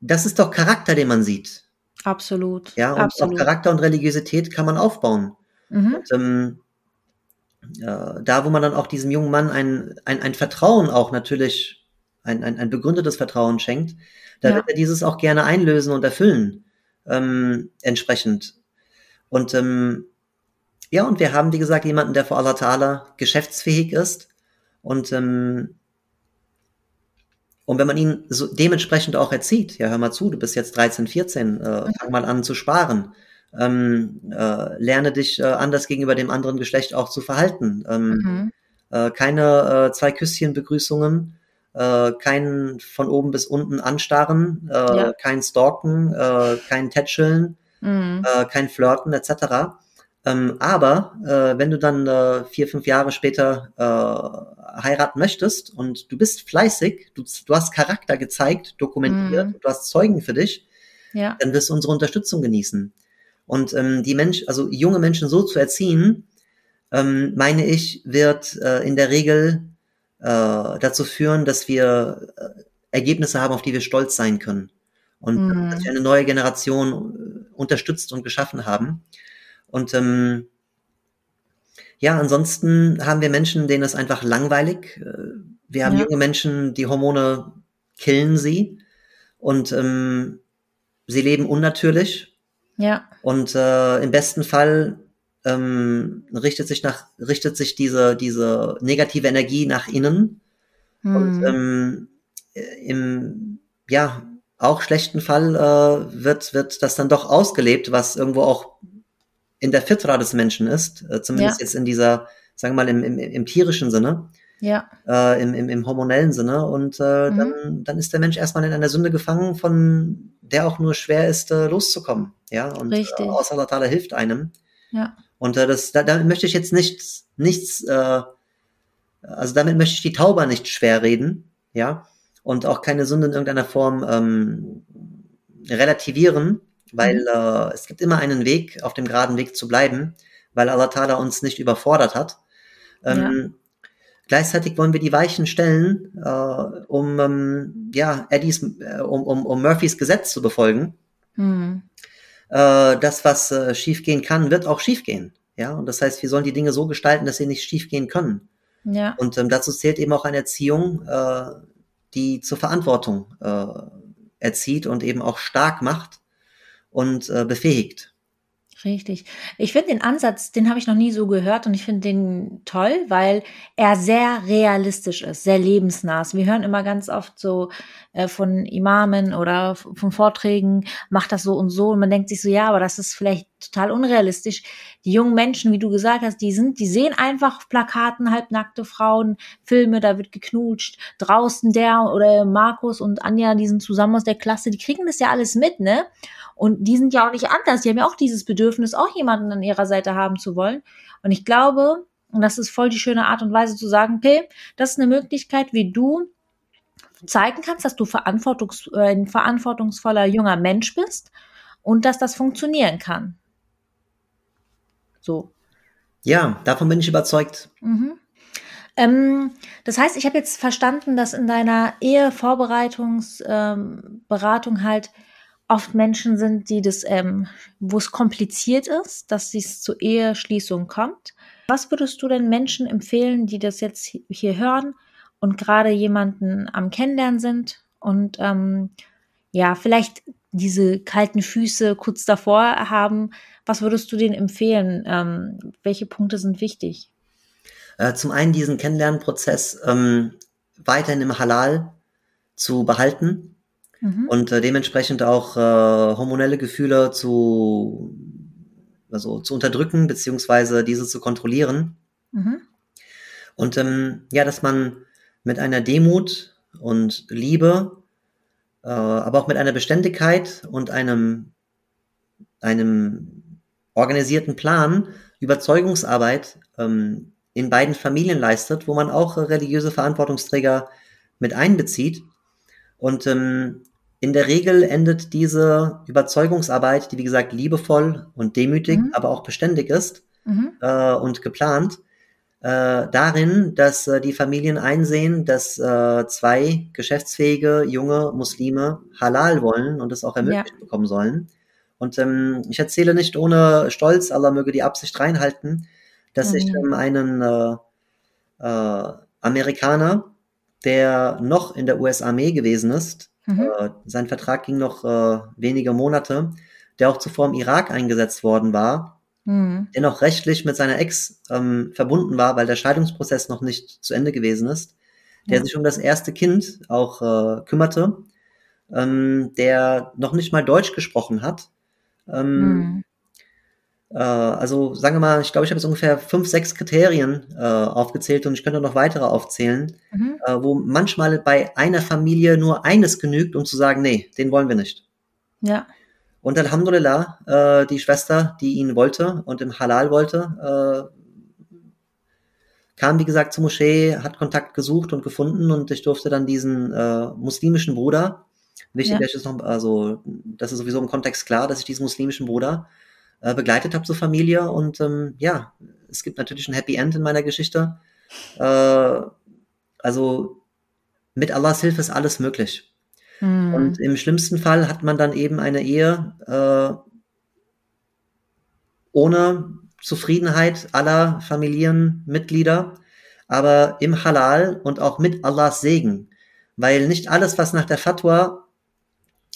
das ist doch Charakter, den man sieht. Absolut. Ja, und Absolut. auf Charakter und Religiosität kann man aufbauen. Mhm. Und, ähm, äh, da, wo man dann auch diesem jungen Mann ein, ein, ein Vertrauen auch natürlich, ein, ein, ein begründetes Vertrauen schenkt, da Ja. wird er dieses auch gerne einlösen und erfüllen, ähm, entsprechend. Und ähm, ja, und wir haben, wie gesagt, jemanden, der vor Allah Ta'ala geschäftsfähig ist. Und, ähm, und wenn man ihn so dementsprechend auch erzieht, ja, hör mal zu, du bist jetzt 13, 14, äh, fang mal an zu sparen. Ähm, äh, lerne dich äh, anders gegenüber dem anderen Geschlecht auch zu verhalten. Ähm, Mhm. äh, keine äh, zwei Küsschenbegrüßungen, äh, kein von oben bis unten anstarren, äh, Ja. kein Stalken, kein Tätscheln, Mhm. kein Flirten etc. Ähm, aber wenn du dann vier, fünf Jahre später heiraten möchtest und du bist fleißig, du, du hast Charakter gezeigt, dokumentiert, Mhm. du hast Zeugen für dich, Ja. dann wirst du unsere Unterstützung genießen. Und ähm, die Mensch, also junge Menschen so zu erziehen, ähm, meine ich, wird äh, in der Regel äh, dazu führen, dass wir äh, Ergebnisse haben, auf die wir stolz sein können. Und Mhm. dass wir eine neue Generation äh, unterstützt und geschaffen haben. Und ähm, ja, ansonsten haben wir Menschen, denen es einfach langweilig. Äh, wir haben Ja. junge Menschen, die Hormone killen sie und ähm, sie leben unnatürlich. Ja. Und äh, im besten Fall ähm, richtet sich nach richtet sich diese diese negative Energie nach innen und Mhm. ähm, äh, im ja auch schlechten Fall äh, wird wird das dann doch ausgelebt, was irgendwo auch in der Fitra des Menschen ist, äh, zumindest Ja. jetzt in dieser sagen wir mal im, im, im tierischen Sinne, Ja. äh, im, im, im hormonellen Sinne und äh, Mhm. dann dann ist der Mensch erstmal in einer Sünde gefangen, von der auch nur schwer ist äh, loszukommen, ja und äh, Richtig. außer Allah Ta'ala hilft einem. Ja. Und äh, das, da, damit möchte ich jetzt nichts, nichts, äh, also damit möchte ich die Tauber nicht schwer reden, ja, und auch keine Sünde in irgendeiner Form ähm, relativieren, weil Mhm. äh, es gibt immer einen Weg, auf dem geraden Weg zu bleiben, weil Allah Ta'ala uns nicht überfordert hat. Ähm, Gleichzeitig wollen wir die Weichen stellen, äh, um ähm, ja Eddies, äh, um, um, um Murphys Gesetz zu befolgen Mhm. äh, das, was äh, schiefgehen kann, wird auch schiefgehen. Ja, und das heißt, wir sollen die Dinge so gestalten, dass sie nicht schiefgehen können. Ja. Und ähm, dazu zählt eben auch eine Erziehung, äh, die zur Verantwortung äh, erzieht und eben auch stark macht und äh, befähigt. Richtig. Ich finde den Ansatz, den habe ich noch nie so gehört und ich finde den toll, weil er sehr realistisch ist, sehr lebensnah. ist. Wir hören immer ganz oft so äh, von Imamen oder von Vorträgen, macht das so und so und man denkt sich so, ja, aber das ist vielleicht total unrealistisch. Die jungen Menschen, wie du gesagt hast, die sind, die sehen einfach Plakaten halbnackte Frauen, Filme, da wird geknutscht, draußen der oder Markus und Anja, die sind zusammen aus der Klasse, die kriegen das ja alles mit, ne? Und die sind ja auch nicht anders. Die haben ja auch dieses Bedürfnis, auch jemanden an ihrer Seite haben zu wollen. Und ich glaube, und das ist voll die schöne Art und Weise zu sagen, okay, das ist eine Möglichkeit, wie du zeigen kannst, dass du verantwortungs äh, ein verantwortungsvoller junger Mensch bist und dass das funktionieren kann. So. Ja, davon bin ich überzeugt. Mhm. Ähm, das heißt, ich habe jetzt verstanden, dass in deiner Ehevorbereitungsberatung ähm, halt oft Menschen sind, die das, ähm, wo es kompliziert ist, dass es zur Eheschließung kommt. Was würdest du denn Menschen empfehlen, die das jetzt hi- hier hören und gerade jemanden am Kennenlernen sind und ähm, ja, vielleicht diese kalten Füße kurz davor haben? Was würdest du denen empfehlen? Ähm, welche Punkte sind wichtig? Äh, zum einen diesen Kennenlernprozess ähm, weiterhin im Halal zu behalten. Mhm. und äh, dementsprechend auch äh, hormonelle Gefühle zu, also zu unterdrücken, beziehungsweise diese zu kontrollieren. Mhm. Und ähm, ja, dass man mit einer Demut und Liebe, äh, aber auch mit einer Beständigkeit und einem, einem organisierten Plan Überzeugungsarbeit ähm, in beiden Familien leistet, wo man auch religiöse Verantwortungsträger mit einbezieht. Und ähm, in der Regel endet diese Überzeugungsarbeit, die wie gesagt liebevoll und demütig, mhm. aber auch beständig ist mhm. äh, und geplant, äh, darin, dass äh, die Familien einsehen, dass äh, zwei geschäftsfähige junge Muslime halal wollen und es auch ermöglicht ja. bekommen sollen. Und ähm, ich erzähle nicht ohne Stolz, Allah möge die Absicht reinhalten, dass mhm. ich ähm, einen äh, äh, Amerikaner, der noch in der US-Armee gewesen ist, mhm. äh, sein Vertrag ging noch äh, wenige Monate, der auch zuvor im Irak eingesetzt worden war, mhm. der noch rechtlich mit seiner Ex ähm, verbunden war, weil der Scheidungsprozess noch nicht zu Ende gewesen ist, der ja. sich um das erste Kind auch äh, kümmerte, ähm, der noch nicht mal Deutsch gesprochen hat. Ähm, mhm. Äh, also sagen wir mal, ich glaube, ich habe jetzt ungefähr fünf, sechs Kriterien äh, aufgezählt und ich könnte noch weitere aufzählen, mhm. äh, wo manchmal bei einer Familie nur eines genügt, um zu sagen, nee, den wollen wir nicht. Ja. Und Alhamdulillah, äh, die Schwester, die ihn wollte und im Halal wollte, äh, kam, wie gesagt, zur Moschee, hat Kontakt gesucht und gefunden und ich durfte dann diesen äh, muslimischen Bruder, wichtig, ja. ist noch, also das ist sowieso im Kontext klar, dass ich diesen muslimischen Bruder äh, begleitet habe zur Familie und ähm, ja, es gibt natürlich ein Happy End in meiner Geschichte. Äh, also mit Allahs Hilfe ist alles möglich. Mhm. Und im schlimmsten Fall hat man dann eben eine Ehe äh, ohne Zufriedenheit aller Familienmitglieder, aber im Halal und auch mit Allahs Segen. Weil nicht alles, was nach der Fatwa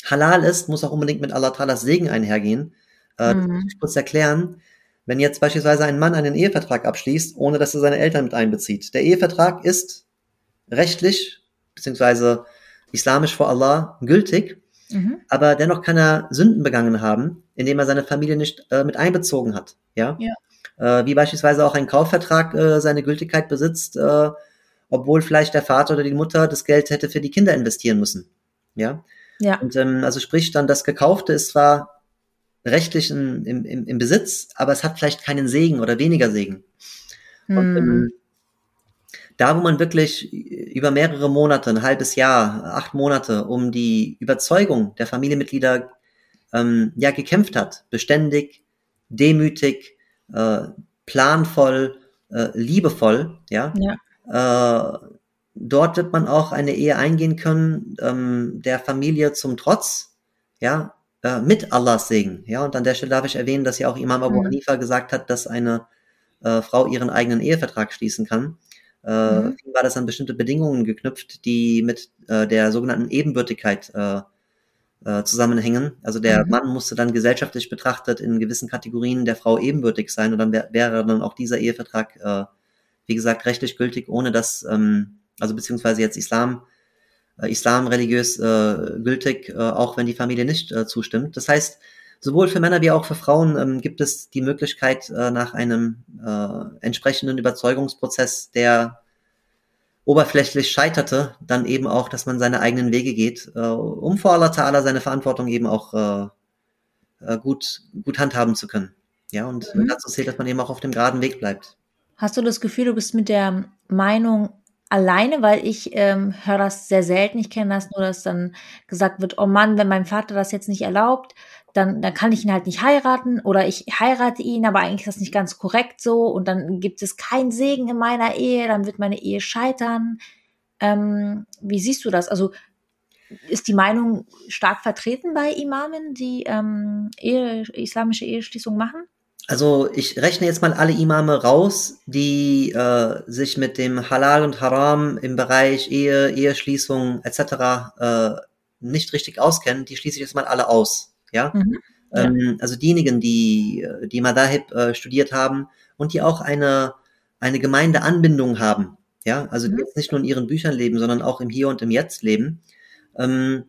halal ist, muss auch unbedingt mit Allah Talas Segen einhergehen. Äh, mhm. Das muss ich kurz erklären. Wenn jetzt beispielsweise ein Mann einen Ehevertrag abschließt, ohne dass er seine Eltern mit einbezieht. Der Ehevertrag ist rechtlich, beziehungsweise islamisch vor Allah gültig, mhm. aber dennoch kann er Sünden begangen haben, indem er seine Familie nicht äh, mit einbezogen hat. Ja. ja. Äh, wie beispielsweise auch ein Kaufvertrag äh, seine Gültigkeit besitzt, äh, obwohl vielleicht der Vater oder die Mutter das Geld hätte für die Kinder investieren müssen. Ja. Ja. Und ähm, also sprich dann, das Gekaufte ist zwar rechtlich im, im, im Besitz, aber es hat vielleicht keinen Segen oder weniger Segen. Und ähm, da, wo man wirklich über mehrere Monate, ein halbes Jahr, acht Monate, um die Überzeugung der Familienmitglieder ähm, ja gekämpft hat, beständig, demütig, äh, planvoll, äh, liebevoll, ja, ja. Äh, dort wird man auch eine Ehe eingehen können, ähm, der Familie zum Trotz, ja, äh, mit Allahs Segen. Ja, und an der Stelle darf ich erwähnen, dass ja auch Imam Abu mhm. Hanifa gesagt hat, dass eine äh, Frau ihren eigenen Ehevertrag schließen kann. Äh, mhm. war das an bestimmte Bedingungen geknüpft, die mit äh, der sogenannten Ebenbürtigkeit äh, äh, zusammenhängen. Also der mhm. Mann musste dann gesellschaftlich betrachtet in gewissen Kategorien der Frau ebenbürtig sein und dann wär, wäre dann auch dieser Ehevertrag, äh, wie gesagt, rechtlich gültig, ohne dass ähm, also beziehungsweise jetzt Islam, Islam religiös äh, gültig, äh, auch wenn die Familie nicht äh, zustimmt. Das heißt, sowohl für Männer wie auch für Frauen ähm, gibt es die Möglichkeit, äh, nach einem äh, entsprechenden Überzeugungsprozess, der oberflächlich scheiterte, dann eben auch, dass man seine eigenen Wege geht, äh, um vor Allah Ta'ala seine Verantwortung eben auch äh, äh, gut, gut handhaben zu können. Ja, und mhm. dazu zählt, dass man eben auch auf dem geraden Weg bleibt. Hast du das Gefühl, du bist mit der Meinung alleine, weil ich ähm, höre das sehr selten. Ich kenne das nur, dass dann gesagt wird, oh Mann, wenn mein Vater das jetzt nicht erlaubt, dann, dann kann ich ihn halt nicht heiraten oder ich heirate ihn, aber eigentlich ist das nicht ganz korrekt so und dann gibt es keinen Segen in meiner Ehe, dann wird meine Ehe scheitern. Ähm, wie siehst du das? Also ist die Meinung stark vertreten bei Imamen, die ähm, Ehe, islamische Eheschließung machen? Also ich rechne jetzt mal alle Imame raus, die äh, sich mit dem Halal und Haram im Bereich Ehe, Eheschließung etc. Äh, nicht richtig auskennen. Die schließe ich jetzt mal alle aus. Ja. Mhm. ja. Ähm, also diejenigen, die die Madahib äh, studiert haben und die auch eine eine Gemeindeanbindung haben. Ja, also die mhm. jetzt nicht nur in ihren Büchern leben, sondern auch im Hier und im Jetzt leben. Ähm,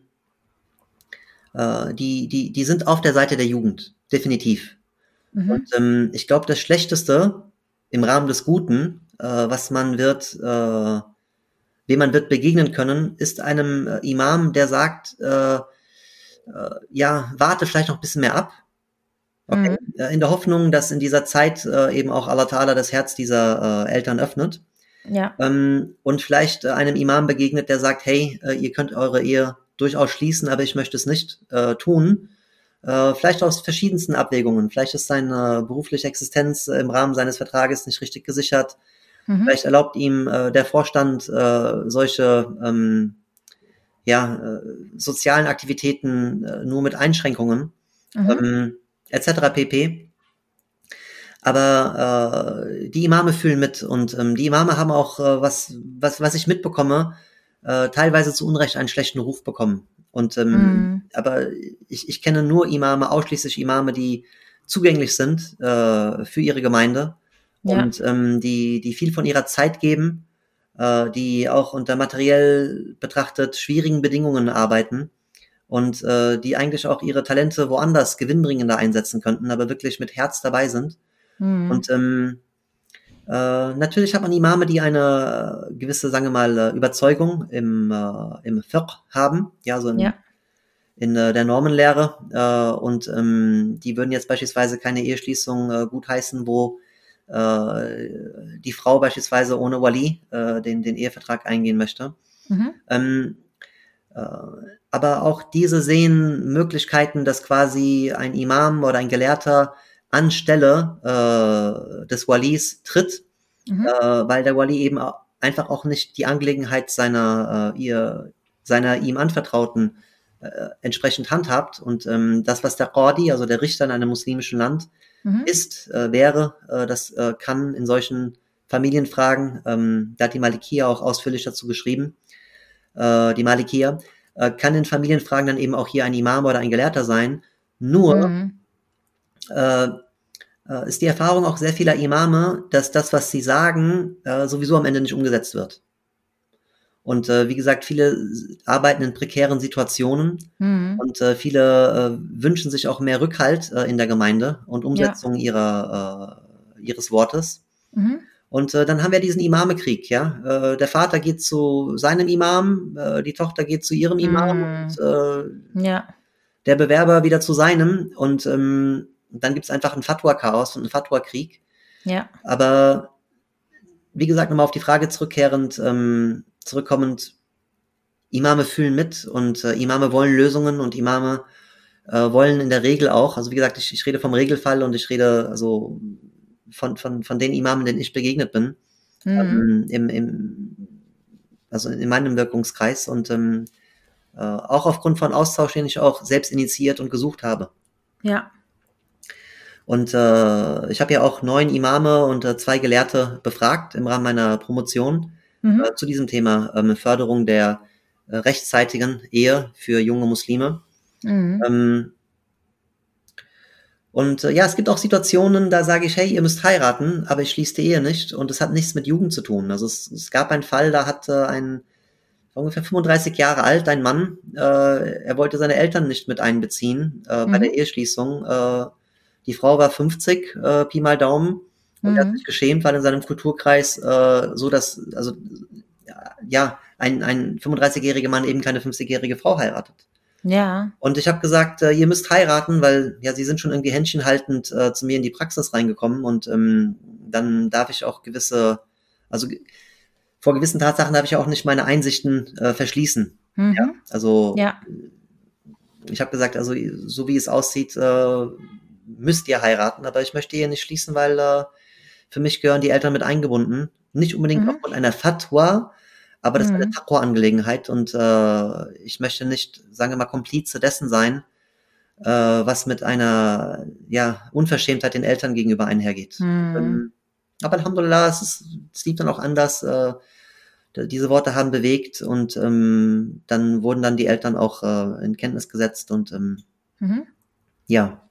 äh, die, die, die sind auf der Seite der Jugend, definitiv. Mhm. Und ähm, ich glaube, das Schlechteste im Rahmen des Guten, äh, was man wird, äh, wem man wird begegnen können, ist einem äh, Imam, der sagt, äh, äh, ja, warte vielleicht noch ein bisschen mehr ab. Okay. Mhm. Äh, In der Hoffnung, dass in dieser Zeit eben auch Allah Ta'ala das Herz dieser Eltern öffnet. Ja. Ähm, und vielleicht einem Imam begegnet, der sagt, hey, ihr könnt eure Ehe durchaus schließen, aber ich möchte es nicht tun. Äh, vielleicht aus verschiedensten Abwägungen. Vielleicht ist seine berufliche Existenz äh, im Rahmen seines Vertrages nicht richtig gesichert. Mhm. Vielleicht erlaubt ihm äh, der Vorstand äh, solche ähm, ja, äh, sozialen Aktivitäten äh, nur mit Einschränkungen, Mhm. ähm, etc. pp. Aber äh, die Imame fühlen mit und ähm, die Imame haben auch, äh, was, was, was ich mitbekomme, äh, teilweise zu Unrecht einen schlechten Ruf bekommen. Und ähm, Mhm. aber ich, ich kenne nur Imame, ausschließlich Imame, die zugänglich sind äh, für ihre Gemeinde Ja. und ähm, die, die viel von ihrer Zeit geben, äh, die auch unter materiell betrachtet schwierigen Bedingungen arbeiten und äh, die eigentlich auch ihre Talente woanders gewinnbringender einsetzen könnten, aber wirklich mit Herz dabei sind. Mhm. Und ähm, äh, natürlich hat man Imame, die eine äh, gewisse, sagen wir mal, äh, Überzeugung im, äh, im Fiqh haben, ja, so in, Ja. in äh, der Normenlehre. Äh, und ähm, die würden jetzt beispielsweise keine Eheschließung äh, gutheißen, wo die Frau beispielsweise ohne Wali den, den Ehevertrag eingehen möchte. Mhm. Ähm, äh, aber auch diese sehen Möglichkeiten, dass quasi ein Imam oder ein Gelehrter anstelle äh, des Walis tritt, Mhm. äh, weil der Wali eben einfach auch nicht die Angelegenheit seiner, äh, ihr, seiner ihm Anvertrauten äh, entsprechend handhabt. Und ähm, das, was der Qadi, also der Richter in einem muslimischen Land, Mhm. ist, äh, wäre, äh, das äh, kann in solchen Familienfragen, ähm, da hat die Malikia auch ausführlich dazu geschrieben, äh, die Malikia, äh, kann in Familienfragen dann eben auch hier ein Imam oder ein Gelehrter sein. Nur Mhm. Äh, äh, ist die Erfahrung auch sehr vieler Imame, dass das, was sie sagen, äh, sowieso am Ende nicht umgesetzt wird. Und äh, wie gesagt, viele arbeiten in prekären Situationen Mhm. und äh, viele äh, wünschen sich auch mehr Rückhalt äh, in der Gemeinde und Umsetzung ihrer, äh, ihres Wortes. Mhm. Und dann haben wir diesen Imamekrieg, ja. Der Vater geht zu seinem Imam, die Tochter geht zu ihrem Imam Mhm. und Ja. der Bewerber wieder zu seinem. Und ähm, dann gibt's einfach ein Fatwa-Chaos und einen Fatwa-Krieg. Ja. Aber wie gesagt, nochmal auf die Frage zurückkehrend, ähm, zurückkommend, Imame fühlen mit und äh, Imame wollen Lösungen und Imame äh, wollen in der Regel auch, also wie gesagt, ich, ich rede vom Regelfall und ich rede also von, von, von den Imamen, denen ich begegnet bin, Mhm. ähm, im, im, also in meinem Wirkungskreis und ähm, äh, auch aufgrund von Austausch, den ich auch selbst initiiert und gesucht habe. Ja. Und äh, ich habe ja auch neun Imame und äh, zwei Gelehrte befragt im Rahmen meiner Promotion Mhm. äh, zu diesem Thema ähm, Förderung der äh, rechtzeitigen Ehe für junge Muslime. Mhm. Ähm, und äh, ja, es gibt auch Situationen, da sage ich, hey, ihr müsst heiraten, aber ich schließe die Ehe nicht und es hat nichts mit Jugend zu tun. Also es, es gab einen Fall, da hat äh, ein ungefähr 35 Jahre alt, ein Mann, er wollte seine Eltern nicht mit einbeziehen bei Mhm. der Eheschließung. Die Frau war 50, äh, Pi mal Daumen, und er hat Mhm. sich geschämt, weil in seinem Kulturkreis äh, so, dass, also ja, ein, ein 35-jähriger Mann eben keine 50-jährige Frau heiratet. Ja. Und ich habe gesagt, äh, ihr müsst heiraten, weil ja, sie sind schon irgendwie händchenhaltend äh, zu mir in die Praxis reingekommen und ähm, dann darf ich auch gewisse, also vor gewissen Tatsachen darf ich auch nicht meine Einsichten äh, verschließen. Mhm. Also Ja. ich habe gesagt, also so wie es aussieht, äh, müsst ihr heiraten, aber ich möchte ihr nicht schließen, weil äh, für mich gehören die Eltern mit eingebunden. Nicht unbedingt Mhm. aufgrund einer Fatwa, aber das ist eine Mhm. Taqwa-Angelegenheit und äh, ich möchte nicht, sagen wir mal, Komplize dessen sein, äh, was mit einer ja, Unverschämtheit den Eltern gegenüber einhergeht. Mhm. Ähm, aber Alhamdulillah, es, ist, es lief dann auch anders. Äh, diese Worte haben bewegt und ähm, dann wurden dann die Eltern auch äh, in Kenntnis gesetzt und ähm, Mhm. ja,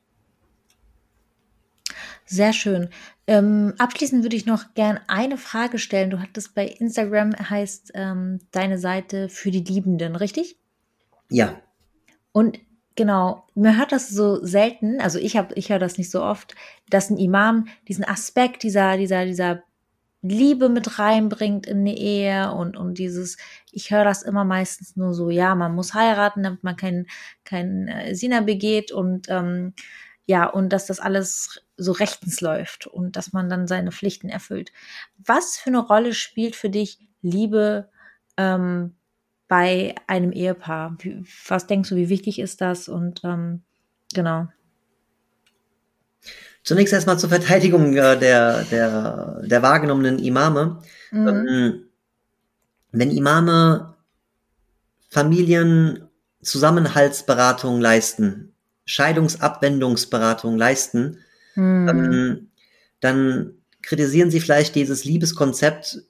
Sehr schön. Ähm, abschließend würde ich noch gern eine Frage stellen. Du hattest bei Instagram heißt ähm, deine Seite für die Liebenden, richtig? ja, Und genau, man hört das so selten, also ich habe, ich höre das nicht so oft, dass ein Imam diesen Aspekt dieser, dieser, dieser Liebe mit reinbringt in die Ehe und, und dieses, ich höre das immer meistens nur so, ja, man muss heiraten, damit man keinen kein, äh, Sina begeht und ähm, ja, und dass das alles so rechtens läuft und dass man dann seine Pflichten erfüllt. Was für eine Rolle spielt für dich Liebe ähm, bei einem Ehepaar? Wie, was denkst du, wie wichtig ist das? Und ähm, genau. Zunächst erstmal zur Verteidigung äh, der, der, der wahrgenommenen Imame. Mhm. Ähm, wenn Imame Familienzusammenhaltsberatung leisten, Scheidungsabwendungsberatung leisten, mhm. ähm, dann kritisieren sie vielleicht dieses Liebeskonzept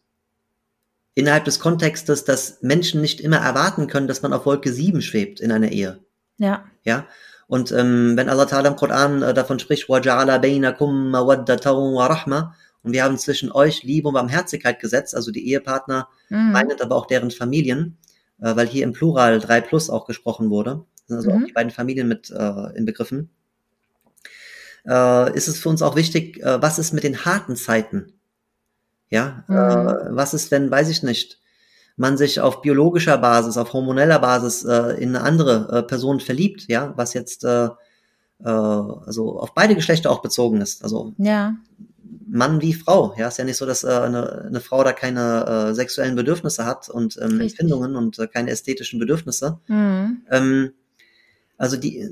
innerhalb des Kontextes, dass Menschen nicht immer erwarten können, dass man auf Wolke 7 schwebt in einer Ehe. Ja. Ja. Und ähm, wenn Allah Ta'ala im Koran äh, davon spricht, وَجَعَلَ بَيْنَكُمْ مَوَدَّةً وَرَحْمَةً und wir haben zwischen euch Liebe und Barmherzigkeit gesetzt, also die Ehepartner, mhm. meinet aber auch deren Familien, äh, weil hier im Plural 3 plus auch gesprochen wurde, sind also mhm. auch die beiden Familien mit äh, inbegriffen, äh, ist es für uns auch wichtig, äh, was ist mit den harten Zeiten? Ja, mhm. äh, was ist, wenn, weiß ich nicht, man sich auf biologischer Basis, auf hormoneller Basis äh, in eine andere äh, Person verliebt, ja, was jetzt äh, äh, also auf beide Geschlechter auch bezogen ist. Also ja. Mann wie Frau. Ja, ist ja nicht so, dass äh, eine, eine Frau da keine äh, sexuellen Bedürfnisse hat und ähm, Empfindungen und äh, keine ästhetischen Bedürfnisse. Mhm. Ähm, also die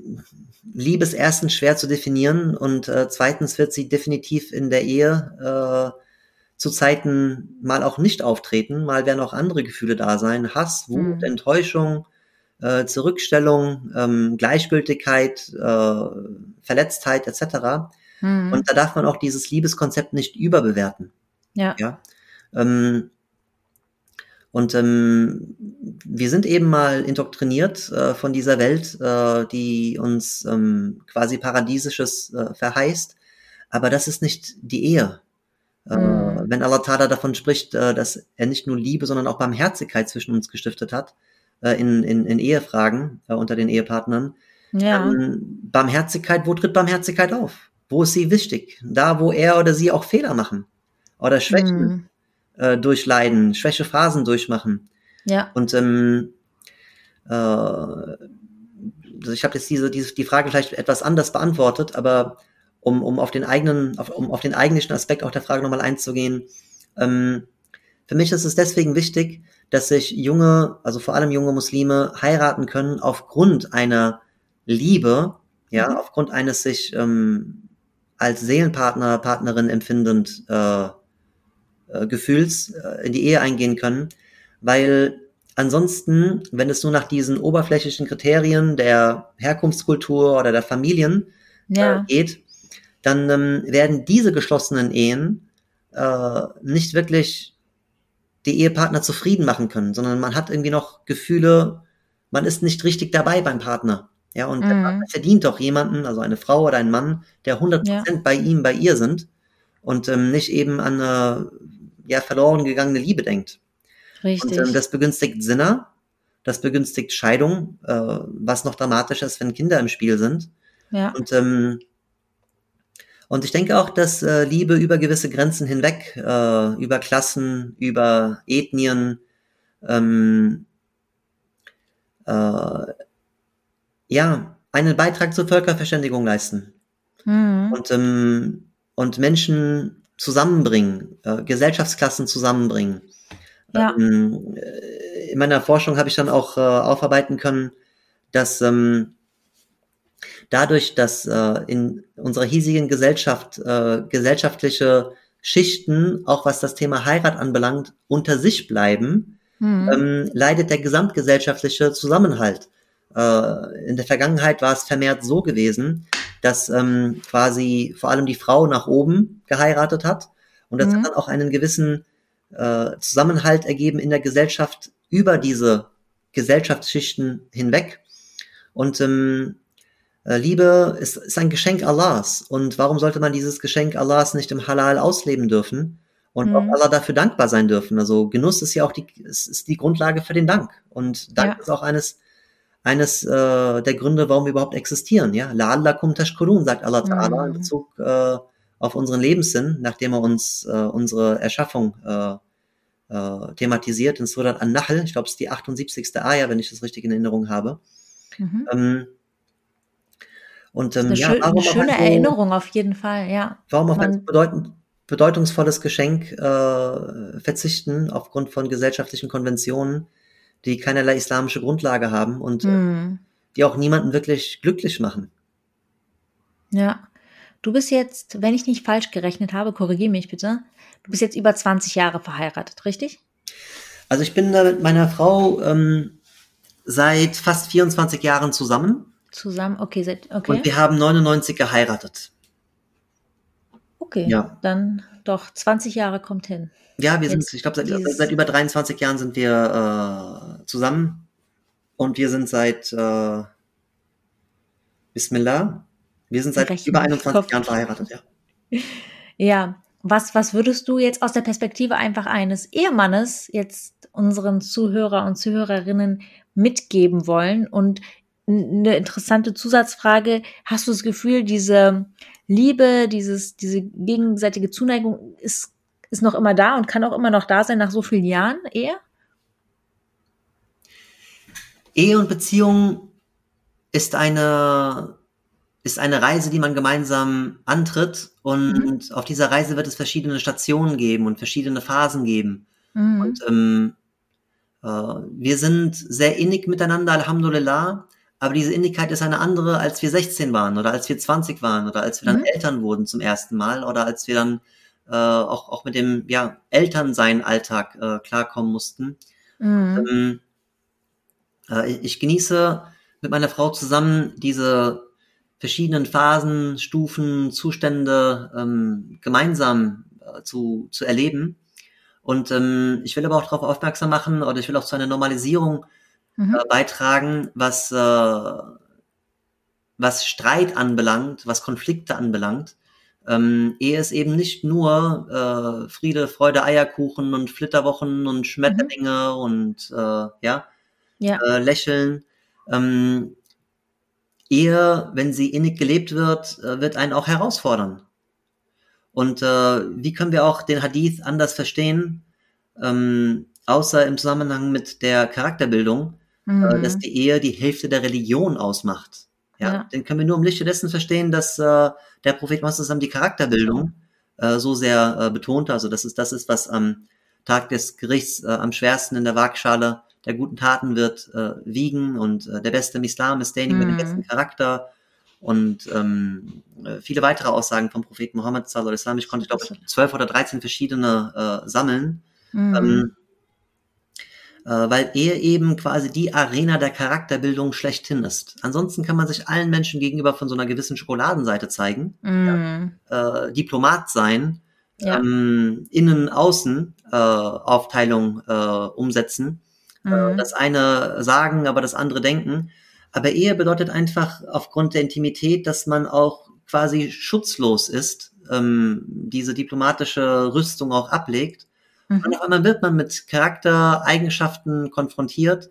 Liebe ist erstens schwer zu definieren und äh, zweitens wird sie definitiv in der Ehe äh, zu Zeiten mal auch nicht auftreten, mal werden auch andere Gefühle da sein, Hass, Wut, mhm. Enttäuschung, äh, Zurückstellung, ähm, Gleichgültigkeit, äh, Verletztheit etc. Mhm. Und da darf man auch dieses Liebeskonzept nicht überbewerten. Ja. ja? Ähm, und ähm, wir sind eben mal indoktriniert äh, von dieser Welt, äh, die uns ähm, quasi Paradiesisches äh, verheißt. Aber das ist nicht die Ehe. Mhm. wenn Allah Tada davon spricht, äh, dass er nicht nur Liebe, sondern auch Barmherzigkeit zwischen uns gestiftet hat, äh, in, in, in Ehefragen unter den Ehepartnern. Ja. Ähm, Barmherzigkeit, wo tritt Barmherzigkeit auf? Wo ist sie wichtig? Da, wo er oder sie auch Fehler machen oder Schwächen mhm. Äh, durchleiden, Schwächephasen durchmachen. Ja. Und ähm, äh, also ich habe jetzt diese, diese die Frage vielleicht etwas anders beantwortet, aber um, um auf den eigenen, auf, um auf den eigentlichen Aspekt auch der Frage nochmal einzugehen. Ähm, für mich ist es deswegen wichtig, dass sich junge, also vor allem junge Muslime heiraten können aufgrund einer Liebe, ja, mhm. aufgrund eines sich ähm, als Seelenpartner, Partnerin empfindend äh, äh, Gefühls äh, in die Ehe eingehen können, weil ansonsten, wenn es nur nach diesen oberflächlichen Kriterien der Herkunftskultur oder der Familien ja. äh, geht, dann ähm, werden diese geschlossenen Ehen nicht wirklich die Ehepartner zufrieden machen können, sondern man hat irgendwie noch Gefühle, man ist nicht richtig dabei beim Partner. Ja, und mhm. der Partner verdient doch jemanden, also eine Frau oder ein Mann, der 100% ja. bei ihm, bei ihr sind und ähm, nicht eben an eine ja, verloren gegangene Liebe denkt. Richtig. Und ähm, das begünstigt Sinner, das begünstigt Scheidung, äh, was noch dramatischer ist, wenn Kinder im Spiel sind. Ja. Und ähm, und ich denke auch, dass äh, Liebe über gewisse Grenzen hinweg, äh, über Klassen, über Ethnien, ähm, äh, ja, einen Beitrag zur Völkerverständigung leisten. Mhm. Und, ähm, und Menschen zusammenbringen, äh, Gesellschaftsklassen zusammenbringen. Ja. Ähm, äh, in meiner Forschung habe ich dann auch äh, aufarbeiten können, dass ähm, dadurch, dass äh, in unserer hiesigen Gesellschaft äh, gesellschaftliche Schichten, auch was das Thema Heirat anbelangt, unter sich bleiben, mhm. ähm, leidet der gesamtgesellschaftliche Zusammenhalt. Äh, in der Vergangenheit war es vermehrt so gewesen, dass ähm, quasi vor allem die Frau nach oben geheiratet hat und das mhm. hat dann auch einen gewissen äh, Zusammenhalt ergeben in der Gesellschaft über diese Gesellschaftsschichten hinweg. Und ähm, äh, Liebe ist, ist ein Geschenk Allahs. Und warum sollte man dieses Geschenk Allahs nicht im Halal ausleben dürfen? Und mhm. auch Allah dafür dankbar sein dürfen. Also Genuss ist ja auch die, ist, ist die Grundlage für den Dank. Und Dank ja. ist auch eines, eines äh, der Gründe, warum wir überhaupt existieren. Ja, la'allakum tashkurun, sagt Allah Ta'ala in Mhm. Bezug äh, auf unseren Lebenssinn, nachdem er uns äh, unsere Erschaffung äh, äh, thematisiert in Surat An-Nahl. Ich glaube, es ist die 78. Ayah, wenn ich das richtig in Erinnerung habe. Mhm. Ähm, und ähm, Eine, ja, schö warum eine schöne ein so, Erinnerung auf jeden Fall, ja. warum auf ein Man, bedeutend, bedeutungsvolles Geschenk äh, verzichten aufgrund von gesellschaftlichen Konventionen, die keinerlei islamische Grundlage haben und äh, hm, die auch niemanden wirklich glücklich machen. ja. Du bist jetzt, wenn ich nicht falsch gerechnet habe, korrigiere mich bitte, du bist jetzt über 20 Jahre verheiratet, richtig? Also ich bin da mit meiner Frau ähm, seit fast 24 Jahren zusammen Zusammen, okay, seit, und okay, wir haben 99 geheiratet. Okay, Ja. dann doch 20 Jahre kommt hin. Ja, wir sind, Jetzt ich glaube, seit, seit über 23 Jahren sind wir äh, zusammen und wir sind seit äh, Bismillah, wir sind seit über Rechnen, 21 Kopf. Jahren verheiratet, ja. Ja, was, was würdest du jetzt aus der Perspektive einfach eines Ehemannes jetzt unseren Zuhörer und Zuhörerinnen mitgeben wollen? Und eine interessante Zusatzfrage, hast du das Gefühl, diese Liebe, dieses, diese gegenseitige Zuneigung ist, ist noch immer da und kann auch immer noch da sein nach so vielen Jahren Ehe? Ehe und Beziehung ist eine, ist eine Reise, die man gemeinsam antritt Mhm. und auf dieser Reise wird es verschiedene Stationen geben und verschiedene Phasen geben. Mhm. Und ähm, äh, wir sind sehr innig miteinander, Alhamdulillah, aber diese Innigkeit ist eine andere, als wir 16 waren oder als wir 20 waren oder als wir dann Mhm. Eltern wurden zum ersten Mal oder als wir dann äh, auch, auch mit dem ja, Elternsein-Alltag äh, klarkommen mussten. Mhm. Ähm, äh, ich genieße mit meiner Frau zusammen diese verschiedenen Phasen, Stufen, Zustände ähm, gemeinsam äh, zu, zu erleben. Und ähm, ich will aber auch darauf aufmerksam machen oder ich will auch zu einer Normalisierung Mhm. äh, beitragen, was, äh, was Streit anbelangt, was Konflikte anbelangt. Ähm, Ehe ist eben nicht nur äh, Friede, Freude, Eierkuchen und Flitterwochen und Mhm. Schmetterlinge und äh, ja, Ja, äh, Lächeln. Ähm, Ehe, wenn sie innig gelebt wird, äh, wird einen auch herausfordern. Und äh, wie können wir auch den Hadith anders verstehen, ähm, außer im Zusammenhang mit der Charakterbildung, äh, dass mhm. die Ehe die Hälfte der Religion ausmacht. Ja, Ja, den können wir nur im Lichte dessen verstehen, dass äh, der Prophet Muhammad zusammen die Charakterbildung äh, so sehr äh, betonte. Also das ist das ist, was am Tag des Gerichts äh, am schwersten in der Waagschale der guten Taten wird äh, wiegen und äh, der Beste im Islam ist derjenige mit dem besten mhm. Charakter und ähm, äh, viele weitere Aussagen vom Propheten Mohammed sallallahu alaihi wasallam. Ich konnte, glaube ich, zwölf oder dreizehn verschiedene äh, sammeln. Mhm. Ähm, äh, weil Ehe eben quasi die Arena der Charakterbildung schlechthin ist. Ansonsten kann man sich allen Menschen gegenüber von so einer gewissen Schokoladenseite zeigen, Mhm. äh, Diplomat sein, Ja, ähm, Innen-Außen äh, Aufteilung äh, umsetzen, äh, mhm. das eine sagen, aber das andere denken. Aber Ehe bedeutet einfach aufgrund der Intimität, dass man auch quasi schutzlos ist, ähm, diese diplomatische Rüstung auch ablegt. Und Mhm. auf einmal wird man mit Charaktereigenschaften konfrontiert,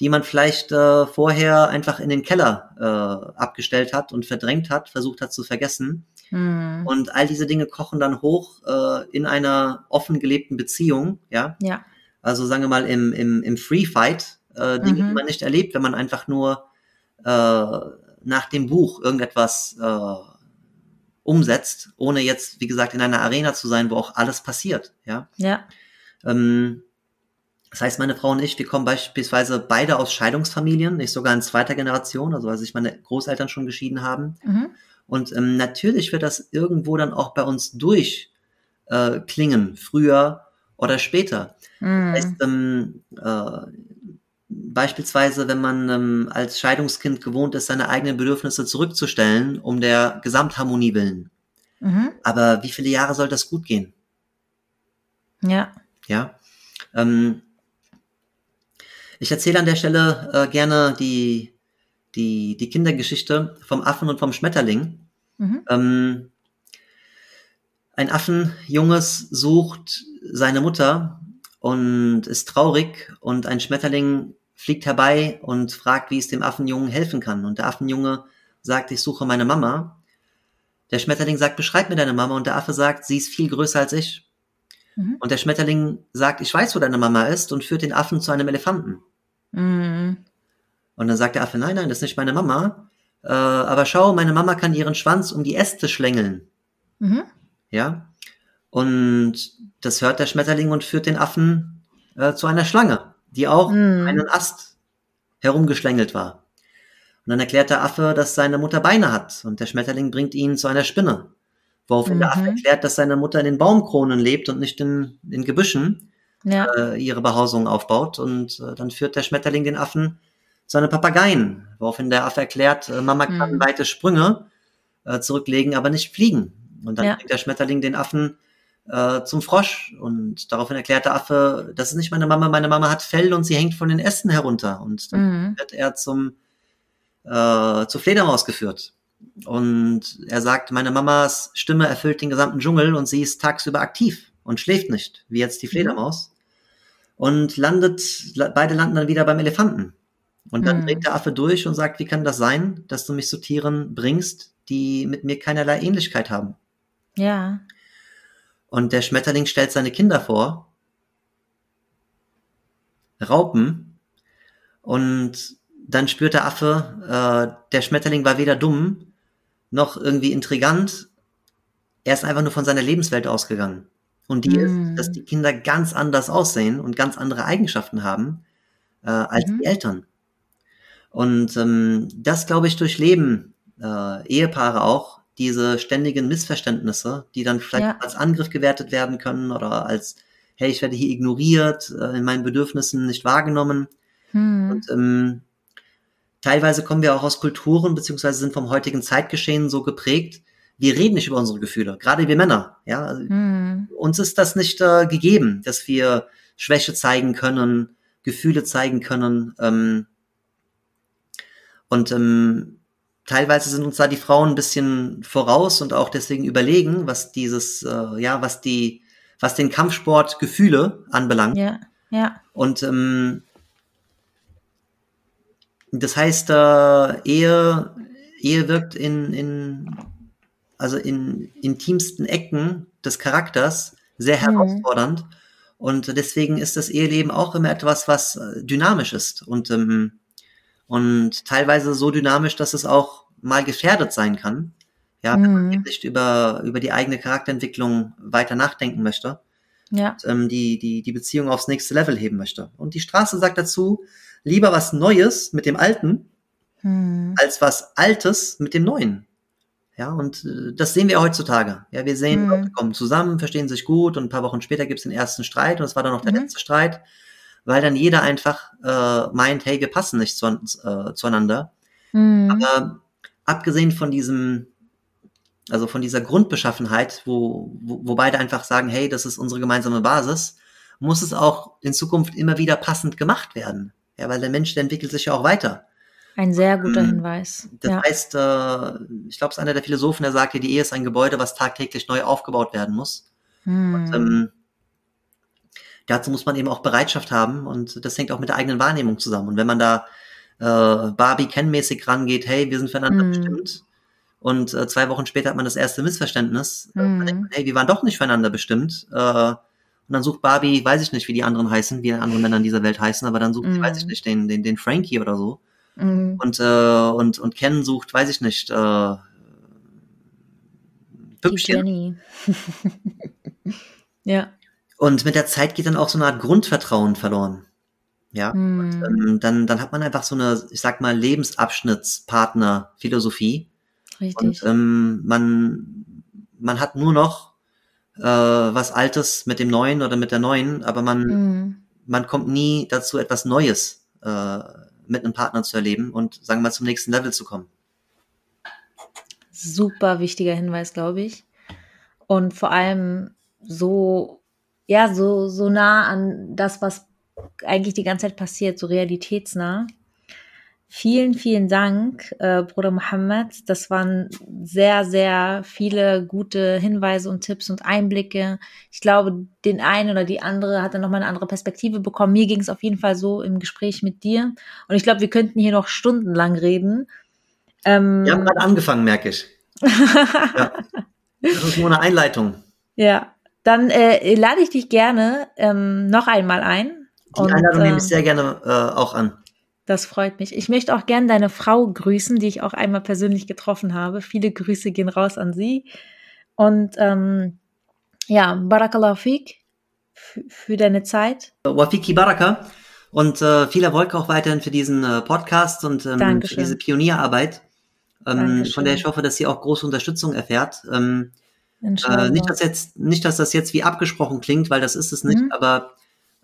die man vielleicht äh, vorher einfach in den Keller äh, abgestellt hat und verdrängt hat, versucht hat zu vergessen. Mhm. Und all diese Dinge kochen dann hoch äh, in einer offen gelebten Beziehung, ja. Ja, Also sagen wir mal im, im, im Free Fight, äh, Dinge, die mhm. man nicht erlebt, wenn man einfach nur äh, nach dem Buch irgendetwas äh, umsetzt, ohne jetzt, wie gesagt, in einer Arena zu sein, wo auch alles passiert, ja. Ja, Ähm, das heißt, meine Frau und ich, wir kommen beispielsweise beide aus Scheidungsfamilien, nicht sogar in zweiter Generation, also weil sich meine Großeltern schon geschieden haben. mhm. Und ähm, natürlich wird das irgendwo dann auch bei uns durchklingen, äh, früher oder später. Das heißt, Mhm. ähm, äh, beispielsweise, wenn man ähm, als Scheidungskind gewohnt ist, seine eigenen Bedürfnisse zurückzustellen, um der Gesamtharmonie willen. Mhm. Aber wie viele Jahre soll das gut gehen? Ja, Ja. Ähm, ich erzähle an der Stelle äh, gerne die, die, die Kindergeschichte vom Affen und vom Schmetterling. mhm. Ähm, ein Affenjunges sucht seine Mutter und ist traurig und ein Schmetterling fliegt herbei und fragt, wie es dem Affenjungen helfen kann. Und der Affenjunge sagt, ich suche meine Mama. Der Schmetterling sagt, beschreib mir deine Mama. Und der Affe sagt, sie ist viel größer als ich. Mhm. Und der Schmetterling sagt, ich weiß, wo deine Mama ist und führt den Affen zu einem Elefanten. Mhm. Und dann sagt der Affe, nein, nein, das ist nicht meine Mama. Äh, aber schau, meine Mama kann ihren Schwanz um die Äste schlängeln. Mhm. Ja. Und das hört der Schmetterling und führt den Affen äh, zu einer Schlange, die auch mhm. einen Ast herumgeschlängelt war. Und dann erklärt der Affe, dass seine Mutter Beine hat und der Schmetterling bringt ihn zu einer Spinne. Woraufhin mhm. der Affe mhm. erklärt, dass seine Mutter in den Baumkronen lebt und nicht in, in Gebüschen ja. äh, ihre Behausung aufbaut. Und äh, dann führt der Schmetterling den Affen zu einem Papageien, woraufhin der Affe erklärt, äh, Mama kann mhm. weite Sprünge äh, zurücklegen, aber nicht fliegen. Und dann ja. bringt der Schmetterling den Affen äh, zum Frosch und daraufhin erklärt der Affe, das ist nicht meine Mama, meine Mama hat Fell und sie hängt von den Ästen herunter. Und dann mhm. wird er zum äh, zur Fledermaus geführt. Und er sagt, meine Mamas Stimme erfüllt den gesamten Dschungel und sie ist tagsüber aktiv und schläft nicht, wie jetzt die mhm. Fledermaus. Und landet, beide landen dann wieder beim Elefanten. Und dann mhm. dreht der Affe durch und sagt, wie kann das sein, dass du mich zu Tieren bringst, die mit mir keinerlei Ähnlichkeit haben? Ja. Und der Schmetterling stellt seine Kinder vor. Raupen. Und dann spürt der Affe, äh, der Schmetterling war weder dumm noch irgendwie intrigant. Er ist einfach nur von seiner Lebenswelt ausgegangen. Und die mm. ist, dass die Kinder ganz anders aussehen und ganz andere Eigenschaften haben äh, als mhm. die Eltern. Und ähm, das, glaube ich, durchleben äh, Ehepaare auch, diese ständigen Missverständnisse, die dann vielleicht ja. als Angriff gewertet werden können oder als, hey, ich werde hier ignoriert, äh, in meinen Bedürfnissen nicht wahrgenommen. Hm. Und ähm, Teilweise kommen wir auch aus Kulturen, beziehungsweise sind vom heutigen Zeitgeschehen so geprägt, wir reden nicht über unsere Gefühle, gerade wir Männer. Ja, also hm. uns ist das nicht äh, gegeben, dass wir Schwäche zeigen können, Gefühle zeigen können. Ähm, und ähm, teilweise sind uns da die Frauen ein bisschen voraus und auch deswegen überlegen, was dieses, äh, ja, was die, was den Kampfsport Gefühle anbelangt. Ja, ja. Und ähm, das heißt, äh, Ehe, Ehe wirkt in, in, also in intimsten Ecken des Charakters sehr mhm. herausfordernd. Mhm. Und deswegen ist das Eheleben auch immer etwas, was äh, dynamisch ist und, ähm, und teilweise so dynamisch, dass es auch mal gefährdet sein kann. Ja, wenn mhm. man nicht über, über die eigene Charakterentwicklung weiter nachdenken möchte. Ja. Und, ähm, die, die, die Beziehung aufs nächste Level heben möchte. Und die Straße sagt dazu, lieber was Neues mit dem Alten, hm. als was Altes mit dem Neuen. Ja, und äh, das sehen wir heutzuteil. Ja, wir sehen, hm. Leute kommen zusammen, verstehen sich gut und ein paar Wochen später gibt's den ersten Streit und es war dann noch der mhm. letzte Streit, weil dann jeder einfach äh, meint, hey, wir passen nicht zu, äh, zueinander. Mhm. Aber abgesehen von diesem, also von dieser Grundbeschaffenheit, wo, wo, wo beide einfach sagen, hey, das ist unsere gemeinsame Basis, muss es auch in Zukunft immer wieder passend gemacht werden. Ja, weil der Mensch, der entwickelt sich ja auch weiter. Ein sehr guter ähm, Hinweis. Das ja. heißt, äh, ich glaube, es ist einer der Philosophen, der sagt, die Ehe ist ein Gebäude, was tagtäglich neu aufgebaut werden muss. Hm. Und, ähm, dazu muss man eben auch Bereitschaft haben und das hängt auch mit der eigenen Wahrnehmung zusammen. Und wenn man da äh, Barbie kennmäßig rangeht, hey, wir sind füreinander hm. bestimmt und äh, zwei Wochen später hat man das erste Missverständnis, hm. dann denkt man, hey, wir waren doch nicht füreinander bestimmt. Äh, und dann sucht Barbie, weiß ich nicht, wie die anderen heißen, wie andere Männer in dieser Welt heißen, aber dann sucht mhm. sie, weiß ich mhm. nicht, den, den, den Frankie oder so. Mhm. Und, äh, und, und Ken sucht, weiß ich nicht, äh, Püppchen. ja. Und mit der Zeit geht dann auch so eine Art Grundvertrauen verloren. Ja. Mhm. Und, ähm, dann, dann hat man einfach so eine, ich sag mal, Lebensabschnittspartner-Philosophie. Richtig. Und ähm, man, man hat nur noch äh, was Altes mit dem Neuen oder mit der Neuen, aber man, mhm. man kommt nie dazu, etwas Neues äh, mit einem Partner zu erleben und sagen wir mal zum nächsten Level zu kommen. Super wichtiger Hinweis, glaube ich. Und vor allem so, ja, so, so nah an das, was eigentlich die ganze Zeit passiert, so realitätsnah. Vielen, vielen Dank, äh, Bruder Mohammed. Das waren sehr, sehr viele gute Hinweise und Tipps und Einblicke. Ich glaube, den einen oder die andere hat dann nochmal eine andere Perspektive bekommen. Mir ging es auf jeden Fall so im Gespräch mit dir. Und ich glaube, wir könnten hier noch stundenlang reden. Ähm, wir haben gerade angefangen, merke ich. ja. Das ist nur eine Einleitung. Ja, dann äh, lade ich dich gerne ähm, noch einmal ein. Die und, Einladung nehme ich äh, sehr gerne äh, auch an. Das freut mich. Ich möchte auch gerne deine Frau grüßen, die ich auch einmal persönlich getroffen habe. Viele Grüße gehen raus an sie. Und ähm, ja, Barakallahu fik für deine Zeit. Wafiki Baraka und äh, viel Erfolg auch weiterhin für diesen äh, Podcast und ähm, für diese Pionierarbeit, ähm, von der ich hoffe, dass sie auch große Unterstützung erfährt. Ähm, äh, nicht, dass jetzt, nicht, dass das jetzt wie abgesprochen klingt, weil das ist es nicht, mhm. aber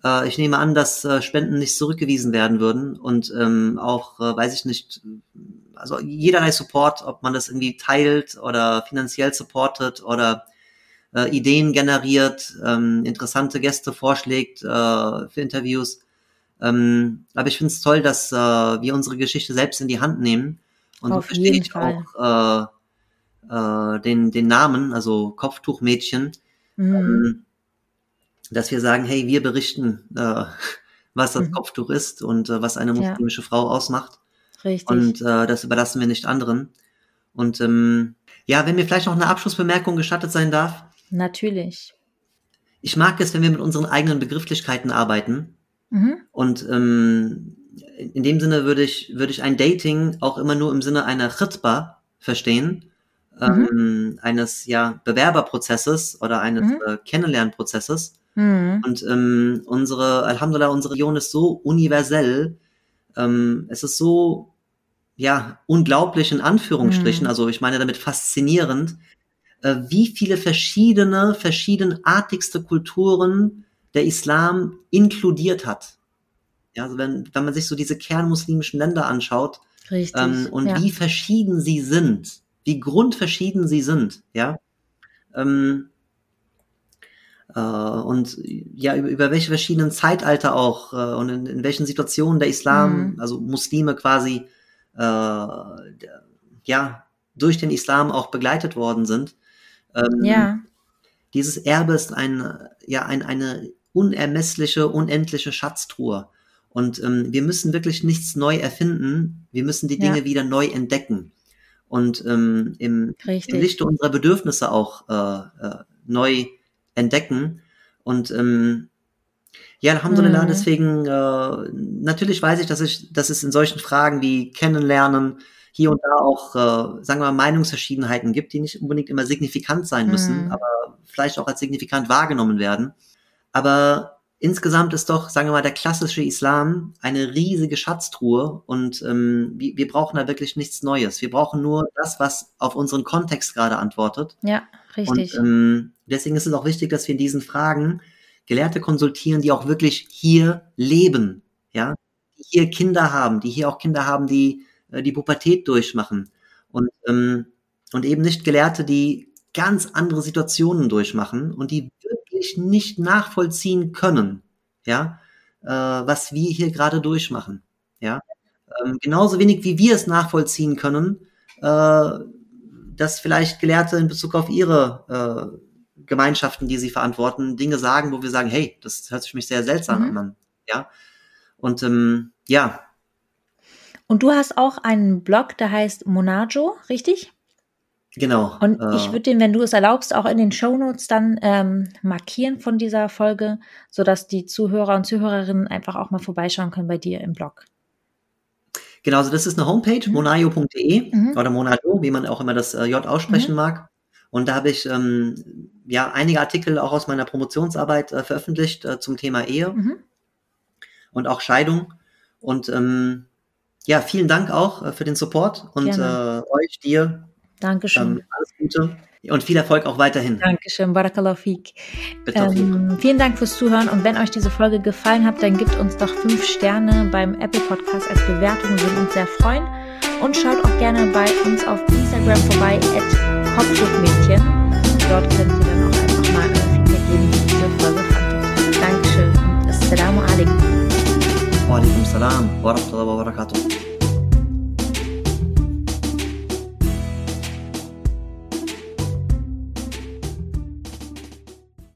äh, ich nehme an, dass äh, Spenden nicht zurückgewiesen werden würden und ähm, auch, äh, weiß ich nicht, also jederlei Support, ob man das irgendwie teilt oder finanziell supportet oder äh, Ideen generiert, ähm, interessante Gäste vorschlägt äh, für Interviews. Ähm, aber ich finde es toll, dass äh, wir unsere Geschichte selbst in die Hand nehmen und Auf verstehe ich auch äh, den, den Namen, also Kopftuchmädchen. Mhm. Ähm, dass wir sagen, hey, wir berichten, äh, was das mhm. Kopftuch ist und äh, was eine muslimische ja. Frau ausmacht. Richtig. Und äh, das überlassen wir nicht anderen. Und ähm, ja, wenn mir vielleicht noch eine Abschlussbemerkung gestattet sein darf. Natürlich. Ich mag es, wenn wir mit unseren eigenen Begrifflichkeiten arbeiten. Mhm. Und ähm, in dem Sinne würde ich, würde ich ein Dating auch immer nur im Sinne einer Chitba verstehen mhm. ähm, eines ja Bewerberprozesses oder eines mhm. äh, Kennenlernprozesses. Mhm. Und ähm, unsere, Alhamdulillah, unsere Region ist so universell. Ähm, es ist so, ja, unglaublich in Anführungsstrichen, mhm. also ich meine damit faszinierend, äh, wie viele verschiedene, verschiedenartigste Kulturen der Islam inkludiert hat. Ja, also wenn, wenn man sich so diese kernmuslimischen Länder anschaut Richtig, ähm, und ja. wie verschieden sie sind, wie grundverschieden sie sind, ja. Ähm, äh, und ja, über, über welche verschiedenen Zeitalter auch äh, und in, in welchen Situationen der Islam, mhm. also Muslime quasi, äh, ja, durch den Islam auch begleitet worden sind. Ähm, ja. Dieses Erbe ist ein, ja, ein, eine unermessliche, unendliche Schatztruhe. Und ähm, wir müssen wirklich nichts neu erfinden. Wir müssen die Dinge ja. wieder neu entdecken und ähm, im, im Lichte unserer Bedürfnisse auch äh, äh, neu entdecken. Und ähm, ja, Alhamdulillah, mhm. deswegen, äh, natürlich weiß ich, dass ich, dass es in solchen Fragen wie Kennenlernen hier und da auch, äh, sagen wir mal, Meinungsverschiedenheiten gibt, die nicht unbedingt immer signifikant sein müssen, mhm. aber vielleicht auch als signifikant wahrgenommen werden. Aber insgesamt ist doch, sagen wir mal, der klassische Islam eine riesige Schatztruhe und ähm, wir, wir brauchen da wirklich nichts Neues. Wir brauchen nur das, was auf unseren Kontext gerade antwortet. Ja, richtig. Und ähm, deswegen ist es auch wichtig, dass wir in diesen Fragen Gelehrte konsultieren, die auch wirklich hier leben, ja, die hier Kinder haben, die hier auch Kinder haben, die äh, die Pubertät durchmachen und ähm, und eben nicht Gelehrte, die ganz andere Situationen durchmachen und die wirklich nicht nachvollziehen können, ja, äh, was wir hier gerade durchmachen, ja. Ähm, genauso wenig wie wir es nachvollziehen können, äh, dass vielleicht Gelehrte in Bezug auf ihre äh, Gemeinschaften, die sie verantworten, Dinge sagen, wo wir sagen, hey, das hört sich für mich sehr seltsam mhm. an, ja. Und ähm, ja. Und du hast auch einen Blog, der heißt Monajo, richtig? Genau. Und äh, ich würde den, wenn du es erlaubst, auch in den Shownotes dann ähm, markieren von dieser Folge, sodass die Zuhörer und Zuhörerinnen einfach auch mal vorbeischauen können bei dir im Blog. Genau, also das ist eine Homepage, mhm. monayo.de mhm. oder monayo, wie man auch immer das äh, J aussprechen mhm. mag. Und da habe ich ähm, ja einige Artikel auch aus meiner Promotionsarbeit äh, veröffentlicht äh, zum Thema Ehe mhm. und auch Scheidung. Und ähm, ja, vielen Dank auch äh, für den Support und äh, euch, dir, Dankeschön. Ähm, alles Gute und viel Erfolg auch weiterhin. Dankeschön, Barakallahu Fik. Ähm, vielen Dank fürs Zuhören und wenn euch diese Folge gefallen hat, dann gebt uns doch fünf Sterne beim Apple Podcast als Bewertung, wir würden uns sehr freuen. Und schaut auch gerne bei uns auf Instagram vorbei, at Kopfschutzmädchen. Dort könnt ihr dann auch einfach mal Feedback geben, wie diese Folge fandet. Dankeschön und Assalamu alaikum. Wa alaikum salam wa rahmatullahi wa barakatuh.